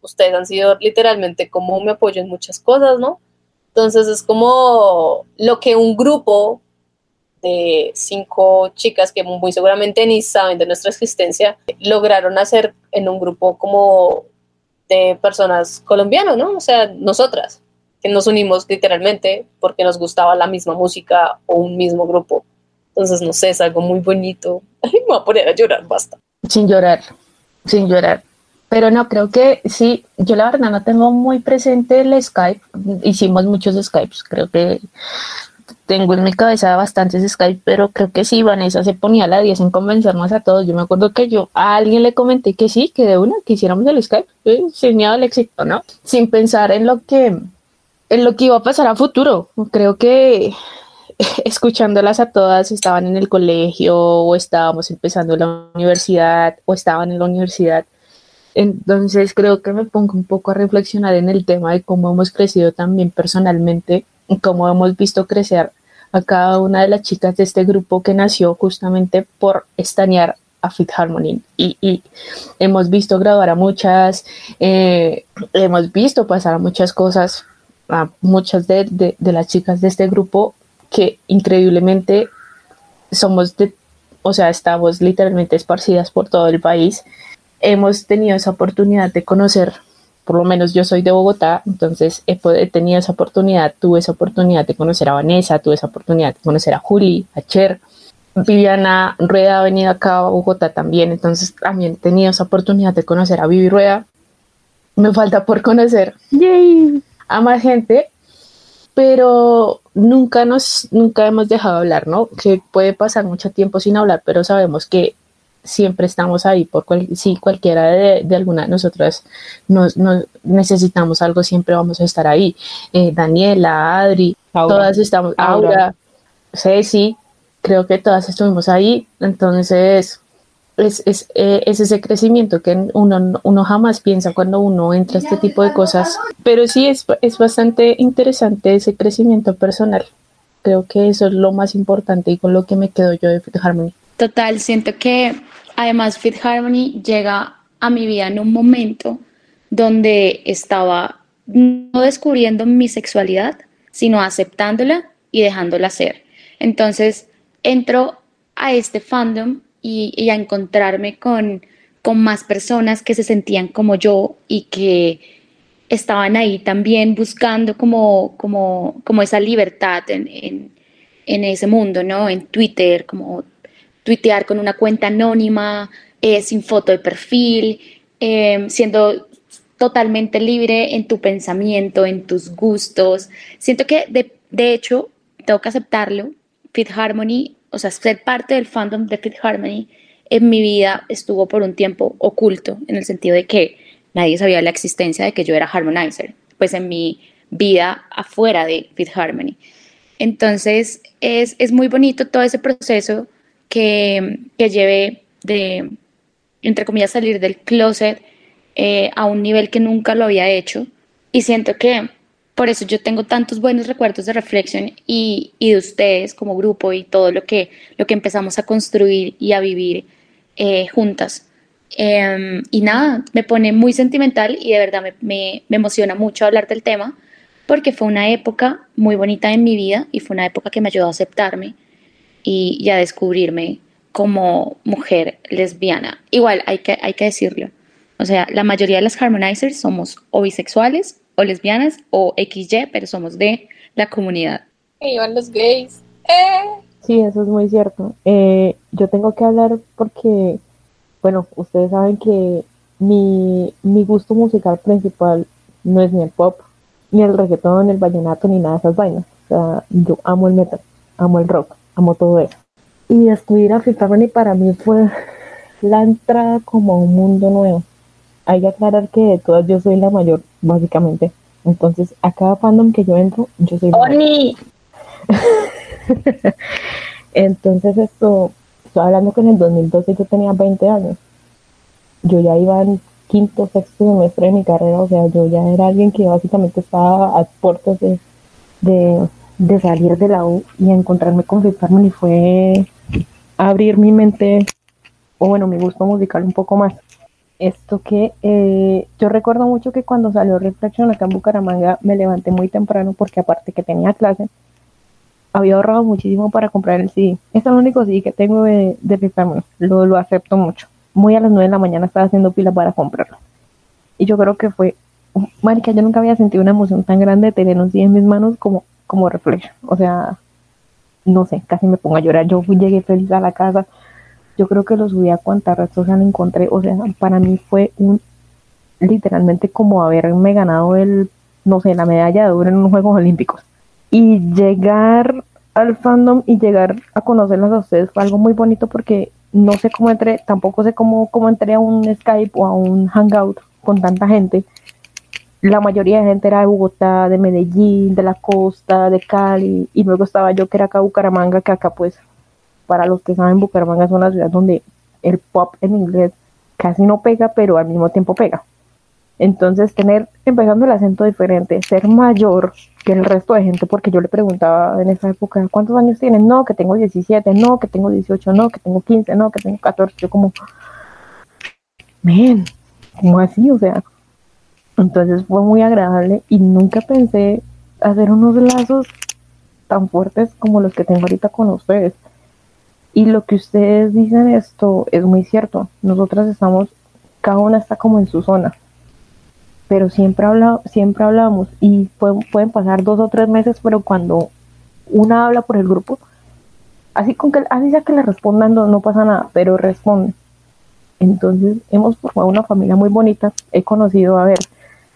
ustedes han sido literalmente como mi apoyo en muchas cosas, ¿no? Entonces es como lo que un grupo cinco chicas que muy seguramente ni saben de nuestra existencia, lograron hacer en un grupo como de personas colombianas, ¿no? O sea, nosotras, que nos unimos literalmente porque nos gustaba la misma música o un mismo grupo. Entonces, no sé, es algo muy bonito. Ay, me voy a poner a llorar, basta. Sin llorar, sin llorar. Pero no, creo que sí, yo la verdad no tengo muy presente el Skype. Hicimos muchos Skypes, creo que tengo en mi cabeza bastantes Skype, pero creo que sí, Vanessa se ponía a la 10 en convencernos a todos. Yo me acuerdo que yo a alguien le comenté que sí, que de una, que hiciéramos el Skype, eh, miedo al éxito, ¿no? Sin pensar en lo que, en lo que iba a pasar a futuro. Creo que escuchándolas a todas estaban en el colegio o estábamos empezando la universidad o estaban en la universidad. Entonces creo que me pongo un poco a reflexionar en el tema de cómo hemos crecido también personalmente y cómo hemos visto crecer a cada una de las chicas de este grupo que nació justamente por estanear a Fit Harmony y, y hemos visto graduar a muchas, eh, hemos visto pasar a muchas cosas, a muchas de, de, de las chicas de este grupo que increíblemente somos de, o sea, estamos literalmente esparcidas por todo el país. Hemos tenido esa oportunidad de conocer, por lo menos yo soy de Bogotá, entonces he, he tenido esa oportunidad, tuve esa oportunidad de conocer a Vanessa, tuve esa oportunidad de conocer a Juli, a Cher. Viviana Rueda ha venido acá a Bogotá también, entonces también he tenido esa oportunidad de conocer a Vivi Rueda. Me falta por conocer Yay. a más gente, pero nunca nos, nunca hemos dejado hablar, ¿no? Que puede pasar mucho tiempo sin hablar, pero sabemos que siempre estamos ahí por cual, si cualquiera de, de, alguna de nosotras nos, nos, necesitamos algo, siempre vamos a estar ahí. Eh, Daniela, Adri, Aura. todas estamos, Aura, Aura, Ceci, creo que todas estuvimos ahí, entonces es, es, eh, es, ese crecimiento que uno, uno jamás piensa cuando uno entra a este tipo de cosas. Pero sí es, es bastante interesante ese crecimiento personal. Creo que eso es lo más importante y con lo que me quedo yo de Fit Harmony. Total, siento que además Fit Harmony llega a mi vida en un momento donde estaba no descubriendo mi sexualidad, sino aceptándola y dejándola ser. Entonces, entro a este fandom y, a encontrarme con, con más personas que se sentían como yo y que estaban ahí también buscando como, como, como esa libertad en, en, en, ese mundo, ¿no? En Twitter, como tuitear con una cuenta anónima, eh, sin foto de perfil, em, siendo totalmente libre en tu pensamiento, en tus gustos. Siento que de, de hecho, tengo que aceptarlo, Fit Harmony, o sea, ser parte del fandom de Fit Harmony en mi vida estuvo por un tiempo oculto, en el sentido de que nadie sabía la existencia de que yo era harmonizer, pues en mi vida afuera de Fit Harmony. Entonces es, es muy bonito todo ese proceso que, que llevé de, entre comillas, salir del closet eh, a un nivel que nunca lo había hecho. Y siento que por eso yo tengo tantos buenos recuerdos de reflexión y, y, de ustedes como grupo y todo lo que, lo que empezamos a construir y a vivir eh, juntas. Em, y nada, me pone muy sentimental y de verdad me, me, me, emociona mucho hablar del tema porque fue una época muy bonita en mi vida y fue una época que me ayudó a aceptarme y, y a descubrirme como mujer lesbiana. Igual hay que, hay que decirlo. O sea, la mayoría de las harmonizers somos o bisexuales o lesbianas o XY, pero somos de la comunidad. Y van los gays. Eh. Sí, eso es muy cierto. Eh, yo tengo que hablar porque, bueno, ustedes saben que mi, mi gusto musical principal no es ni el pop, ni el reggaetón, ni el vallenato, ni nada de esas vainas. O sea, yo amo el metal, amo el rock, amo todo eso. Y descubrir a Harmony para mí fue la entrada como a un mundo nuevo. Hay que aclarar que de todas yo soy la mayor, básicamente. Entonces, a cada fandom que yo entro, yo soy la mayor. Entonces esto, estoy hablando que en el 2012 yo tenía 20 años. Yo ya iba en quinto, sexto semestre de mi carrera, o sea, yo ya era alguien que básicamente estaba a puertas de, de, salir de la U y encontrarme con Fifth y fue abrir mi mente, o bueno, mi gusto musical un poco más. Esto que eh, yo recuerdo mucho que cuando salió Reflection acá en Bucaramanga me levanté muy temprano porque aparte que tenía clase, había ahorrado muchísimo para comprar el CD. Es el único CD que tengo de, de Lo, lo acepto mucho. Muy a las 9 de la mañana estaba haciendo pila para comprarlo. Y yo creo que fue, marica, yo nunca había sentido una emoción tan grande de tener un CD en mis manos como, como Reflection. O sea, no sé, casi me pongo a llorar. Yo llegué feliz a la casa. Yo creo que lo subí a cuantas redes sociales encontré. O sea, para mí fue un, literalmente como haberme ganado el, no sé, la medalla de oro en unos Juegos Olímpicos y llegar al fandom y llegar a conocerlas a ustedes fue algo muy bonito porque no sé cómo entré, tampoco sé cómo, cómo entré a un Skype o a un Hangout con tanta gente. La mayoría de gente era de Bogotá, de Medellín, de la costa, de Cali, y luego estaba yo que era acá Bucaramanga, que acá pues, para los que saben, Bucaramanga es una ciudad donde el pop en inglés casi no pega, pero al mismo tiempo pega. Entonces, tener, empezando el acento diferente, ser mayor que el resto de gente, porque yo le preguntaba en esa época, ¿cuántos años tienes? No, que tengo 17, no, que tengo 18, no, que tengo 15, no, que tengo 14. Yo como, men, ¿cómo así? O sea, entonces fue muy agradable y nunca pensé hacer unos lazos tan fuertes como los que tengo ahorita con ustedes. Y lo que ustedes dicen esto es muy cierto. Nosotras estamos, cada una está como en su zona pero siempre, habla, siempre hablamos y pueden, pasar dos o tres meses, pero cuando una habla por el grupo, así con que así sea que le respondan no, pasa nada, pero responde. Entonces hemos formado una familia muy bonita. He conocido, a ver,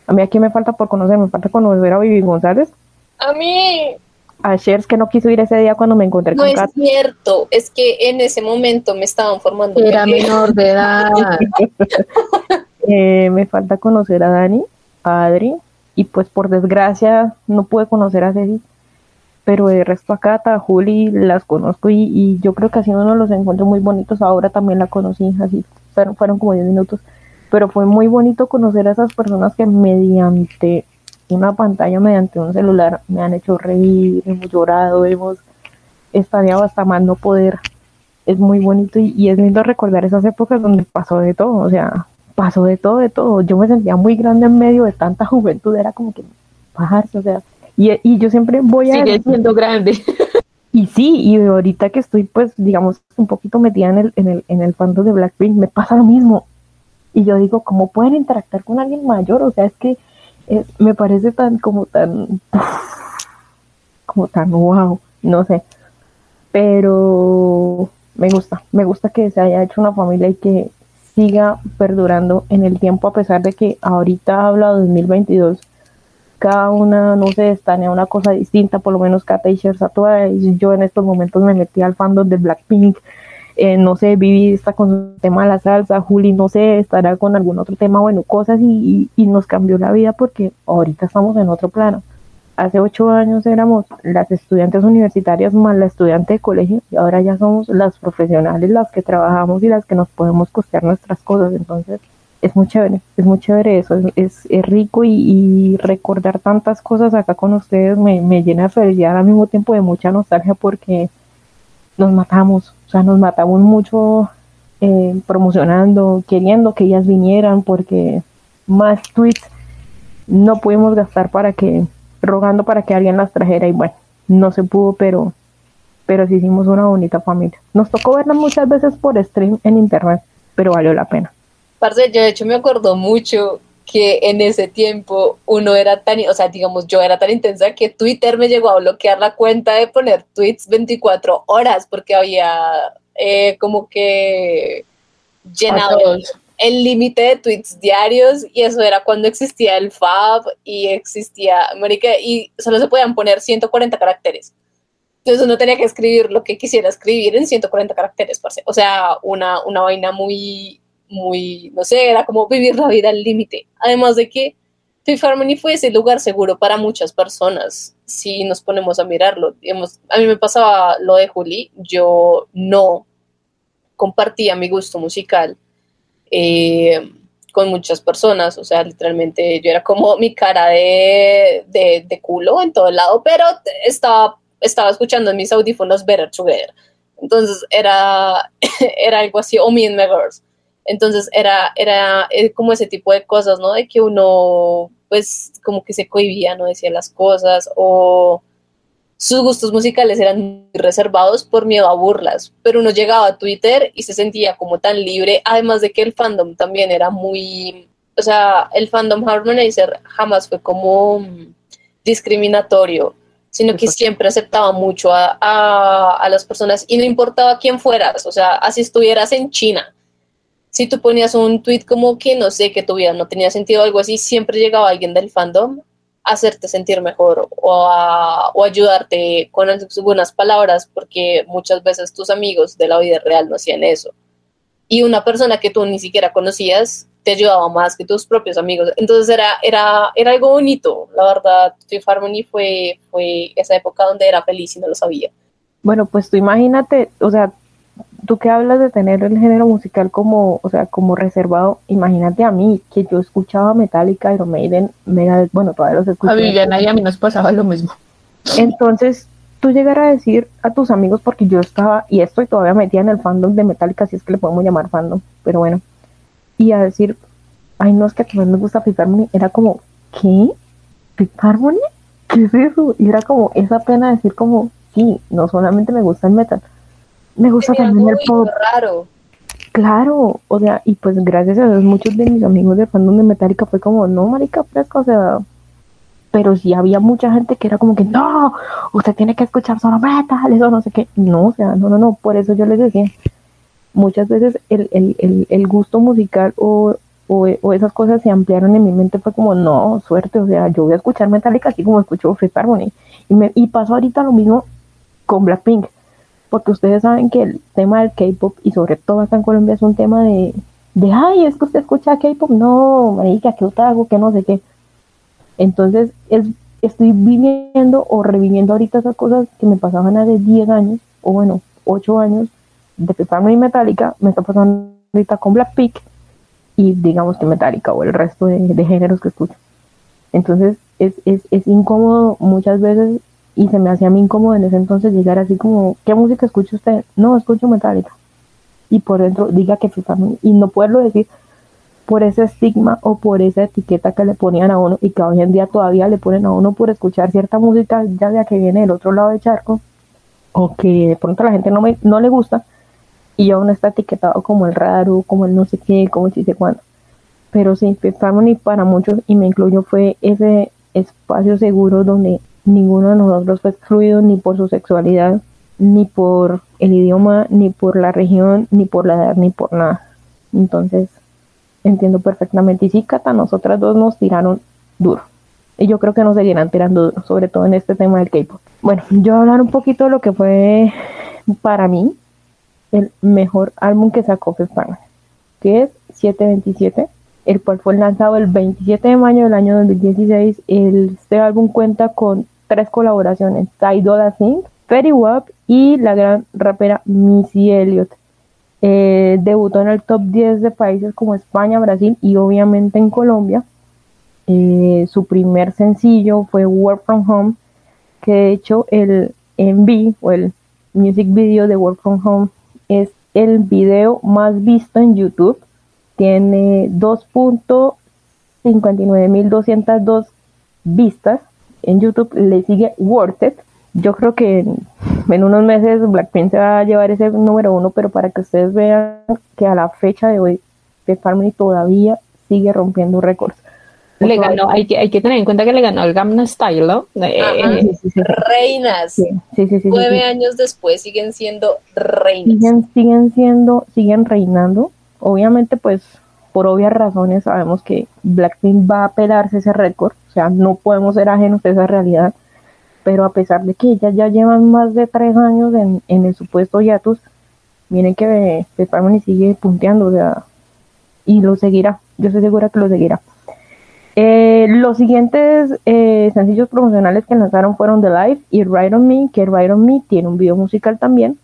a mí aquí me falta por conocer, me falta conocer a Vivi González. A mí. A Shers que no quiso ir ese día cuando me encontré no con No es cierto, es que en ese momento me estaban formando. Era menor de edad. Eh, me falta conocer a Dani, a Adri, y pues por desgracia no pude conocer a Ceci, pero de resto a Cata, a Juli las conozco y, yo creo que así uno los encuentro muy bonitos. Ahora también la conocí, así fueron, fueron como 10 minutos, pero fue muy bonito conocer a esas personas que mediante una pantalla, mediante un celular, me han hecho reír, hemos llorado, hemos estado hasta más no poder. Es muy bonito y, y es lindo recordar esas épocas donde pasó de todo, o sea, pasó de todo, de todo. Yo me sentía muy grande en medio de tanta juventud, era como que bajarse, o sea, y, y yo siempre voy a... Sigue siendo grande. Y sí, y ahorita que estoy, pues, digamos, un poquito metida en el, en el, en el fandom de Blackpink, me pasa lo mismo. Y yo digo, ¿cómo pueden interactuar con alguien mayor? O sea, es que eh, me parece tan, como tan, como tan wow, no sé. Pero me gusta, me gusta que se haya hecho una familia y que siga perdurando en el tiempo, a pesar de que ahorita habla 2022 cada una, no sé, está en una cosa distinta, por lo menos Kata y Shersatua, y yo en estos momentos me metí al fandom de Blackpink, eh, no sé, Vivi está con el tema de la salsa, Juli, no sé, estará con algún otro tema, bueno, cosas y, y, nos cambió la vida porque ahorita estamos en otro plano. Hace ocho años éramos las estudiantes universitarias más la estudiante de colegio y ahora ya somos las profesionales las que trabajamos y las que nos podemos costear nuestras cosas. Entonces, es muy chévere, es muy chévere eso, es, es, rico y, recordar tantas cosas acá con ustedes me, me, llena de felicidad al mismo tiempo de mucha nostalgia porque nos matamos, sea, nos matamos mucho eh, promocionando, queriendo que ellas vinieran porque más tweets no pudimos gastar para que, rogando para que alguien las trajera y bueno, no se pudo, pero, pero sí hicimos una bonita familia. Nos tocó verlas muchas veces por stream en internet, pero valió la pena. Parce, yo de hecho me acuerdo mucho que en ese tiempo uno era tan, o sea, digamos, yo era tan intensa que Twitter me llegó a bloquear la cuenta de poner tweets 24 horas porque había eh, como que llenado el límite de tweets diarios y eso era cuando existía el Fab y existía, marica, y solo se podían poner 140 caracteres. Entonces uno tenía que escribir lo que quisiera escribir en 140 caracteres, parce. O sea, una, una vaina muy, muy, no sé, era como vivir la vida al límite. Además de que Fifth Harmony fue ese lugar seguro para muchas personas, si nos ponemos a mirarlo. Digamos, a mí me pasaba lo de Juli, yo no compartía mi gusto musical eh, con muchas personas, o sea, literalmente yo era como mi cara de, de, de culo en todo el lado, pero estaba, estaba escuchando en mis audífonos Better Together. Entonces era, era algo así, o Me and My Girls. Entonces era, era eh, como ese tipo de cosas, ¿no? De que uno, pues, como que se cohibía, no decía las cosas, o sus gustos musicales eran muy reservados por miedo a burlas, pero uno llegaba a Twitter y se sentía como tan libre, además de que el fandom también era muy, o sea, el fandom Harmonizer jamás fue como discriminatorio, sino que siempre aceptaba mucho a, a, a las personas y no importaba quién fueras, o sea, así estuvieras en China si tú ponías un tweet como que no sé, que tu vida no tenía sentido o algo así, siempre llegaba alguien del fandom a hacerte sentir mejor o a o ayudarte con algunas palabras, porque muchas veces tus amigos de la vida real no hacían eso. Y una persona que tú ni siquiera conocías te ayudaba más que tus propios amigos. Entonces era, era, era algo bonito. La verdad, Fifth Harmony fue, fue esa época donde era feliz y no lo sabía. Bueno, pues tú imagínate, o sea, tú que hablas de tener el género musical como, o sea, como reservado, imagínate a mí, que yo escuchaba Metallica, Iron Maiden, Megadeth, bueno, todavía los escucho. A Viviana y a mí nos pasaba lo mismo. Entonces, tú llegar a decir a tus amigos, porque yo estaba, y estoy todavía metida en el fandom de Metallica, si es que le podemos llamar fandom, pero bueno, y a decir, ay, no, es que a mí me gusta Fifth Harmony, era como, ¿qué? ¿Fifth Harmony? ¿Qué es eso? Y era como esa pena decir como, sí, no solamente me gusta el metal, me gusta también el pop. Raro. Claro, o sea, y pues gracias a Dios muchos de mis amigos de fandom de Metallica fue como, no, marica, fresco, o sea, pero sí había mucha gente que era como que, no, usted tiene que escuchar solo metal, eso no sé qué, no, o sea, no, no, no, por eso yo les decía, muchas veces el, el, el, el gusto musical o, o, o, esas cosas se ampliaron en mi mente, fue como, no, suerte, o sea, yo voy a escuchar Metallica así como escucho Fifth Harmony, y, me, y pasó ahorita lo mismo con Blackpink, porque ustedes saben que el tema del K-pop y sobre todo acá en Colombia es un tema de, de ay, es que usted escucha K-pop, no, marica, que hago que no sé qué. Entonces, es, estoy viviendo o reviviendo ahorita esas cosas que me pasaban hace 10 años, o bueno, 8 años, de estaba muy metálica, me está pasando ahorita con Blackpink y digamos que metálica o el resto de, de géneros que escucho. Entonces, es, es, es incómodo muchas veces y se me hacía a mí incómodo en ese entonces llegar así como, ¿qué música escucha usted? No, escucho Metallica. Y por dentro diga que y no poderlo decir por ese estigma o por esa etiqueta que le ponían a uno y que hoy en día todavía le ponen a uno por escuchar cierta música, ya sea que viene del otro lado del charco o que de pronto a la gente no, me, no le gusta y aún está etiquetado como el raro, como el no sé qué, como el sé cuándo. Pero sí, Fifth Harmony para muchos, y me incluyo, fue ese espacio seguro donde ninguno de nosotros fue excluido ni por su sexualidad, ni por el idioma, ni por la región, ni por la edad, ni por nada. Entonces, entiendo perfectamente. Y sí, Cata, nosotras dos nos tiraron duro. Y yo creo que nos seguirán tirando duro, sobre todo en este tema del K-pop. Bueno, yo voy a hablar un poquito de lo que fue para mí el mejor álbum que sacó Fefana, que es 727, el cual fue lanzado el 27 de mayo del año 2016. este álbum cuenta con tres colaboraciones, Ty Dolla Singh, Ferry Wap y la gran rapera Missy Elliott. Eh, debutó en el top 10 de países como España, Brasil y obviamente en Colombia. Eh, su primer sencillo fue Work From Home, que de hecho el MV o el music video de Work From Home es el video más visto en YouTube. Tiene 2.59.202 vistas en YouTube. Le sigue Worth It. Yo creo que en, unos meses Blackpink se va a llevar ese número uno, pero para que ustedes vean que a la fecha de hoy, Fifth Harmony todavía sigue rompiendo récords. Le ganó, hay que, hay que tener en cuenta que le ganó el Gamma Style, ¿no? Eh, reinas. Nueve años después siguen siendo reinas. Siguen, siguen siendo, siguen reinando. Obviamente, pues, por obvias razones sabemos que Blackpink va a pelarse ese récord. O sea, no podemos ser ajenos a esa realidad. Pero a pesar de que ellas ya llevan más de tres años en, en el supuesto hiatus, miren que Harmony sigue punteando, o sea, y lo seguirá. Yo estoy segura que lo seguirá. Eh, los siguientes eh, sencillos promocionales que lanzaron fueron The Life y Ride on Me, que Ride on Me tiene un video musical también.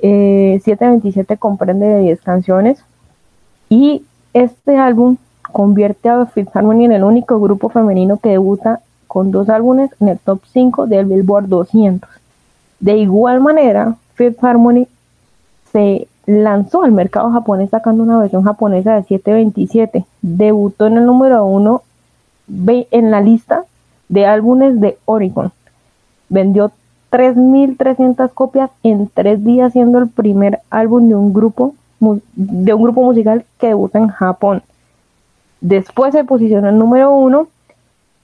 727 eh, comprende de 10 canciones y este álbum convierte a Fifth Harmony en el único grupo femenino que debuta con dos álbumes en el top 5 del Billboard 200. De igual manera, Fifth Harmony se lanzó al mercado japonés sacando una versión japonesa de 727. Debutó en el número uno en la lista de álbumes de Oricon. Vendió 3.300 copias en tres días, siendo el primer álbum de un grupo de un grupo musical que debuta en Japón. Después se posicionó en número uno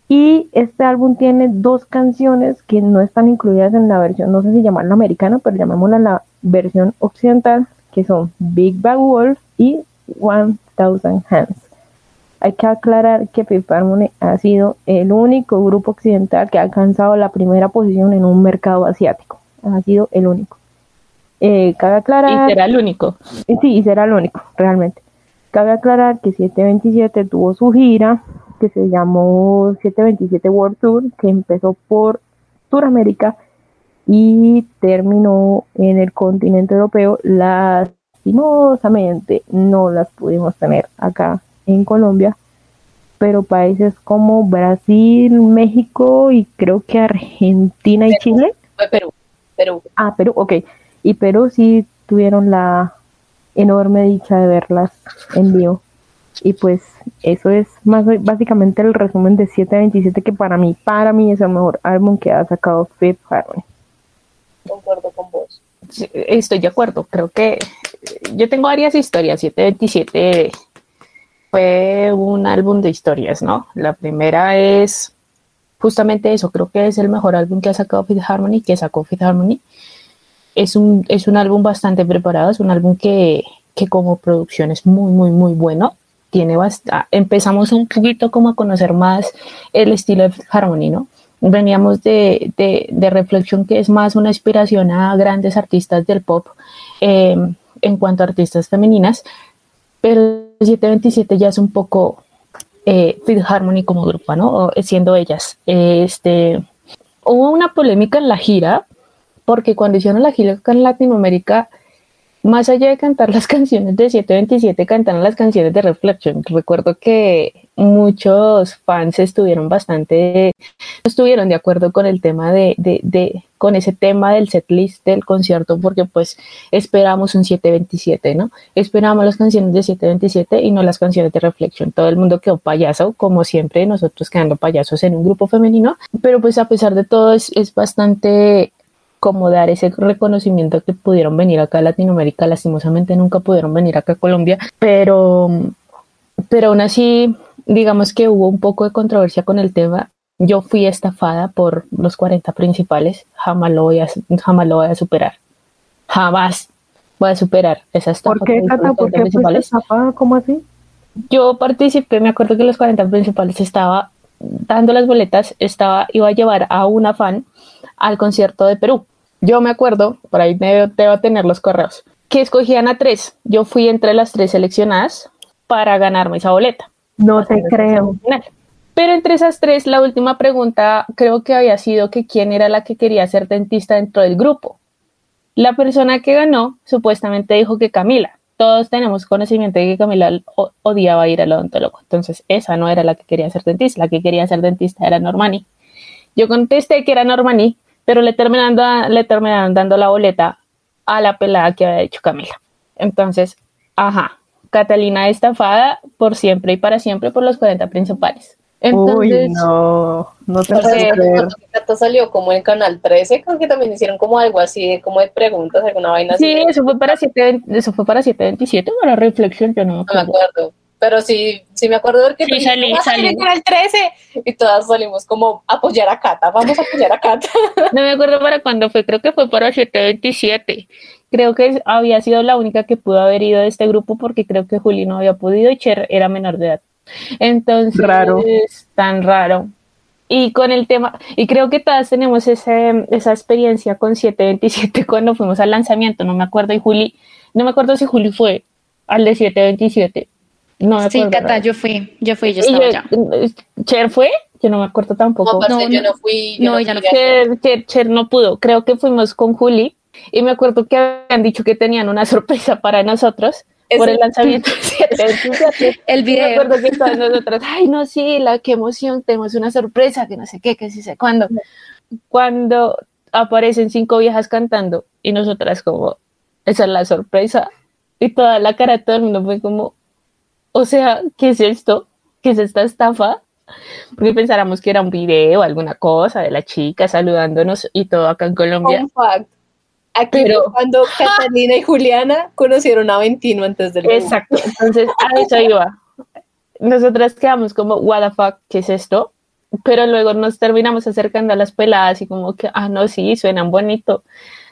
y este álbum tiene dos canciones que no están incluidas en la versión, no sé si llamarla americana, pero llamémosla la versión occidental, que son Big Bang Wolf y One Thousand Hands. Hay que aclarar que Fifth Harmony ha sido el único grupo occidental que ha alcanzado la primera posición en un mercado asiático. Ha sido el único. Eh, cabe aclarar. Y será el único. Sí, y será el único, realmente. Cabe aclarar que 727 tuvo su gira que se llamó 727 World Tour, que empezó por Sudamérica y terminó en el continente europeo. Lastimosamente no las pudimos tener acá en Colombia, pero países como Brasil, México y creo que Argentina y Chile. Perú, Perú. Ah, Perú, ok. Y Perú sí tuvieron la enorme dicha de verlas en vivo. Y pues eso es más básicamente el resumen de 727 que para mí, para mí es el mejor álbum que ha sacado Fifth Harmony. Concuerdo con vos. estoy de acuerdo. Creo que yo tengo varias historias. 727 fue un álbum de historias, ¿no? La primera es justamente eso. Creo que es el mejor álbum que ha sacado Fifth Harmony, que sacó Fifth Harmony. Es un, es un álbum bastante preparado, es un álbum que, que como producción es muy, muy, muy bueno. Tiene empezamos un poquito como a conocer más el estilo de Harmony, ¿no? veníamos de, de, reflexión que es más una inspiración a grandes artistas del pop eh, en cuanto a artistas femeninas, pero 727 ya es un poco eh, Harmony como grupo, ¿no? Siendo ellas. Este, hubo una polémica en la gira, porque cuando hicieron la gira en Latinoamérica, más allá de cantar las canciones de 727, cantaron las canciones de Reflection. Recuerdo que muchos fans estuvieron bastante, estuvieron de acuerdo con el tema de, de, de con ese tema del setlist del concierto, porque pues esperamos un 727, ¿no? Esperamos las canciones de 727 y no las canciones de Reflection. Todo el mundo quedó payaso, como siempre, nosotros quedando payasos en un grupo femenino, pero pues a pesar de todo es, es bastante como dar ese reconocimiento que pudieron venir acá a Latinoamérica, lastimosamente nunca pudieron venir acá a Colombia, pero, pero aún así, digamos que hubo un poco de controversia con el tema. Yo fui estafada por los 40 principales, jamás lo voy a, jamás lo voy a superar, jamás voy a superar esa estafa. ¿Por qué, Cata? ¿Por qué fuiste estafada? ¿Cómo así? Yo participé, me acuerdo que los 40 principales estaba dando las boletas, estaba, iba a llevar a una fan al concierto de Perú yo me acuerdo, por ahí debo, tener los correos, que escogían a tres. Yo fui entre las tres seleccionadas para ganarme esa boleta. No te creo. Pero entre esas tres, la última pregunta creo que había sido que quién era la que quería ser dentista dentro del grupo. La persona que ganó supuestamente dijo que Camila. Todos tenemos conocimiento de que Camila odiaba ir al odontólogo. Entonces, esa no era la que quería ser dentista. La que quería ser dentista era Normani. Yo contesté que era Normani pero le terminaron, le terminaron dando la boleta a la pelada que había hecho Camila. Entonces, ajá, Catalina estafada por siempre y para siempre por los 40 principales. Entonces, Uy, no, no te Cata salió como en Canal 13, creo que también hicieron como algo así, como de preguntas, alguna vaina así. Sí, eso fue para 7, eso fue para 727, para reflexión, yo no me acuerdo. No me acuerdo pero sí, sí me acuerdo de que sí, salí, salí. el 13 y todas salimos como apoyar a Cata, vamos a apoyar a Cata. No me acuerdo para cuándo fue, creo que fue para 727. Creo que había sido la única que pudo haber ido de este grupo porque creo que Juli no había podido y Cher era menor de edad. Entonces, raro. tan raro. Y con el tema, y creo que todas tenemos ese, esa experiencia con 727 cuando fuimos al lanzamiento, no me acuerdo, y Juli, no me acuerdo si Juli fue al de 727, no sí, Cata, yo fui, yo fui, yo estaba allá. ¿Cher fue? Yo no me acuerdo tampoco. No, no, yo no fui. no, ella no Cher, Cher, no pudo. Creo que fuimos con Juli y me acuerdo que habían dicho que tenían una sorpresa para nosotros por el lanzamiento el video. Me acuerdo que estaban nosotros, ay, no, sí, la qué emoción, tenemos una sorpresa, que no sé qué, que sí sé cuándo. Cuando aparecen cinco viejas cantando y nosotras como, esa es la sorpresa. Y toda la cara de todo el mundo fue como, o sea, ¿qué es esto? ¿Qué es esta estafa? Porque pensáramos que era un video, alguna cosa de la chica saludándonos y todo acá en Colombia. fact. Aquí Pero, cuando Catalina y Juliana conocieron a Ventino antes del Exacto, entonces a eso iba. Nosotras quedamos como, what the fuck, ¿qué es esto? Pero luego nos terminamos acercando a las peladas y como que, ah, no, sí, suenan bonito.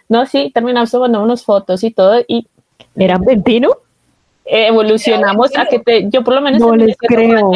No, sí, terminamos tomando unas fotos y todo y... ¿Eran Ventino? Evolucionamos a que te, yo por lo menos no les creo.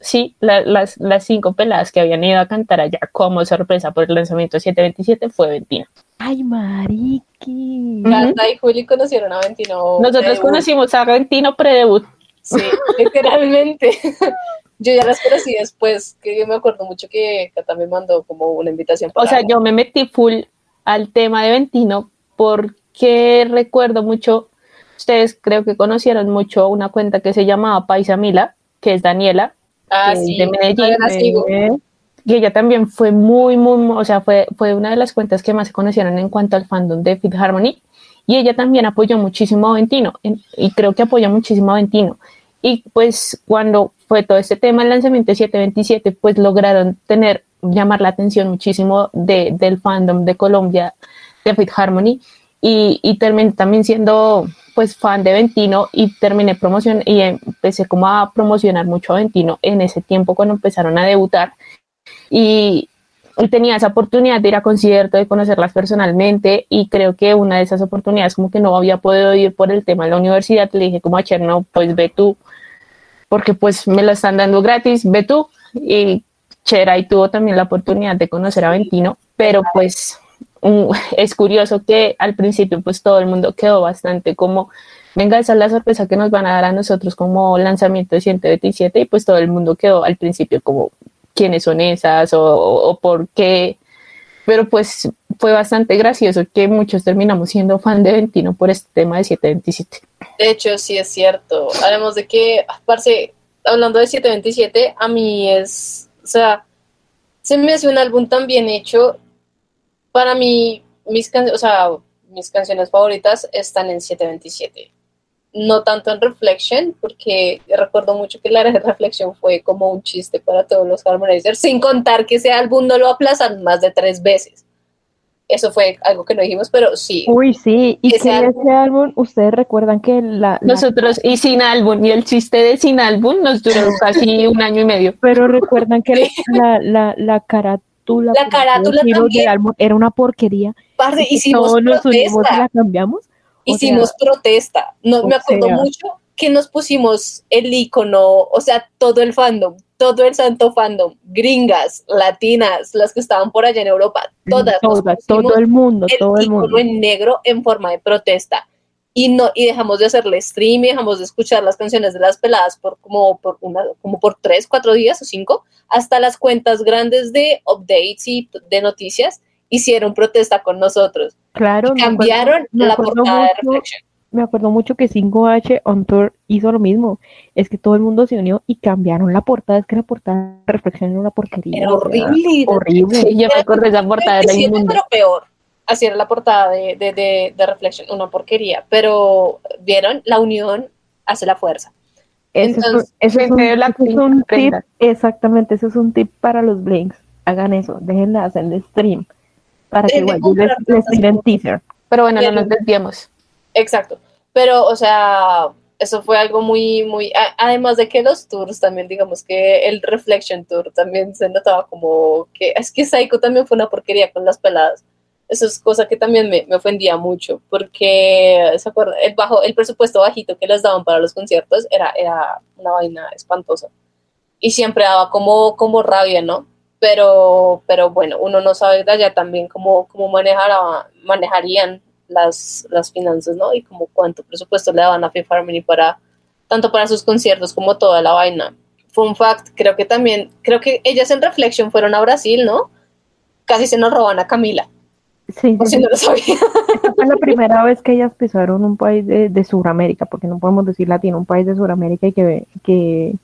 Sí, las, las cinco peladas que habían ido a cantar allá como sorpresa por el lanzamiento 727 fue Ventino. Ay, mariqui. Cata y Juli conocieron a Ventino. Nosotros conocimos a Ventino pre-debut. Sí, literalmente. yo ya las conocí después, que yo me acuerdo mucho que Cata me mandó como una invitación. o sea, yo me metí full al tema de Ventino porque recuerdo mucho Ustedes creo que conocieron mucho una cuenta que se llamaba Paisa Mila, que es Daniela, ah, de Medellín. Y ella también fue muy, muy, o sea, fue, fue una de las cuentas que más se conocieron en cuanto al fandom de Fit Harmony. Y ella también apoyó muchísimo a Ventino, y creo que apoyó muchísimo a Ventino. Y pues cuando fue todo este tema del lanzamiento de 727, pues lograron tener, llamar la atención muchísimo de, del fandom de Colombia de Fit Harmony y, y terminé también siendo pues fan de Ventino y terminé promoción y empecé como a promocionar mucho a Ventino en ese tiempo cuando empezaron a debutar. Y, tenía esa oportunidad de ir a conciertos, de conocerlas personalmente y creo que una de esas oportunidades como que no había podido ir por el tema de la universidad, le dije como a Cherno, pues ve tú, porque pues me lo están dando gratis, ve tú. Y Cher ahí tuvo también la oportunidad de conocer a Ventino, pero pues es curioso que al principio pues todo el mundo quedó bastante como, venga, esa es la sorpresa que nos van a dar a nosotros como lanzamiento de 127 y pues todo el mundo quedó al principio como, ¿quiénes son esas? o, por qué pero pues fue bastante gracioso que muchos terminamos siendo fan de Ventino por este tema de 727. De hecho, sí es cierto. Además de que, parce, hablando de 727, a mí es, o sea, se me hace un álbum tan bien hecho. Para mí, mis, can o sea, mis canciones favoritas están en 727 no tanto en Reflection, porque recuerdo mucho que la Reflection fue como un chiste para todos los Harmonizers, sin contar que ese álbum no lo aplazan más de tres veces. Eso fue algo que no dijimos, pero sí. Uy, sí, y ese que álbum, ese álbum, ustedes recuerdan que la, Nosotros, y sin álbum, y el chiste de sin álbum nos duró casi un año y medio. Pero recuerdan que la, la, la carátula, la carátula álbum era una porquería. Parce, hicimos todos nos unimos y la cambiamos. Hicimos sea, protesta. No, me acuerdo sea. mucho que nos pusimos el icono, o sea, todo el fandom, todo el santo fandom, gringas, latinas, las que estaban por allá en Europa, todas. todas todo el mundo, el todo el mundo. en negro en forma de protesta. Y, no, y dejamos de hacerle stream y dejamos de escuchar las canciones de las peladas por como por, una, como por tres, cuatro días o cinco, hasta las cuentas grandes de updates y de noticias hicieron protesta con nosotros. Claro, y cambiaron me acuerdo, me la portada mucho, de Reflection. Me acuerdo mucho que 5H on tour hizo lo mismo. Es que todo el mundo se unió y cambiaron la portada. Es que la portada de Reflection era una porquería. Era horrible. Horrible. Sí, yo me acuerdo de esa portada. Era inmunda. pero peor. Así era la portada de, de, de, de Reflection, una porquería. Pero, ¿vieron? La unión hace la fuerza. Eso, Entonces, es, eso es un, la eso es un tip, exactamente, eso es un tip para los blinks. Hagan eso, déjenla hacer el stream para que igual les, les tiren teaser. Pero bueno, no Bien. nos desviamos. Exacto. Pero, o sea, eso fue algo muy, muy. a- además de que los tours también, digamos que el Reflection Tour también se notaba como que. Es que Psycho también fue una porquería con las peladas. Eso es cosa que también me, me ofendía mucho, porque, ¿se acuerdan? El, bajo, el presupuesto bajito que les daban para los conciertos era, era una vaina espantosa. Y siempre daba como, como rabia, ¿no? Pero, pero bueno, uno no sabe de allá también cómo, cómo manejará- manejarían las, las finanzas, ¿no? Y como cuánto presupuesto le daban a Fifth Harmony para, tanto para sus conciertos como toda la vaina. Fun fact, creo que también, creo que ellas en Reflection fueron a Brasil, ¿no? Casi se nos roban a Camila, Sí, por si no lo sabía. Esta fue la primera vez que ellas pisaron un país de, de Sudamérica, porque no podemos decir latino, un país de Sudamérica y que, que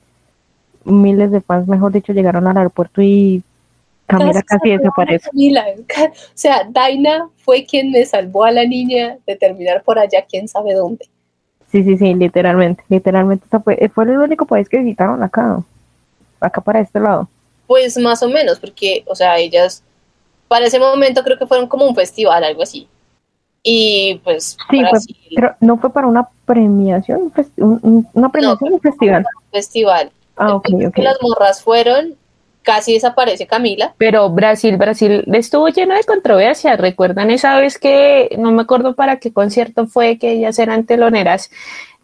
miles de fans, mejor dicho, llegaron al aeropuerto y Camila casi a desaparece. Camila. O sea, Daina fue quien me salvó a la niña de terminar por allá, quién sabe dónde. Sí, sí, sí, literalmente, literalmente. fue, fue el único país que visitaron acá, acá para este lado. Pues más o menos, porque, o sea, ellas para ese momento creo que fueron como un festival, algo así. Y pues Sí, fue- Pero no fue para una premiación, un un- una premiación, un festival. festival. Ah, ok, ok. las morras fueron, casi desaparece Camila. Pero Brasil, Brasil estuvo lleno de controversias. ¿Recuerdan esa vez que no me acuerdo para qué concierto fue que ellas eran teloneras?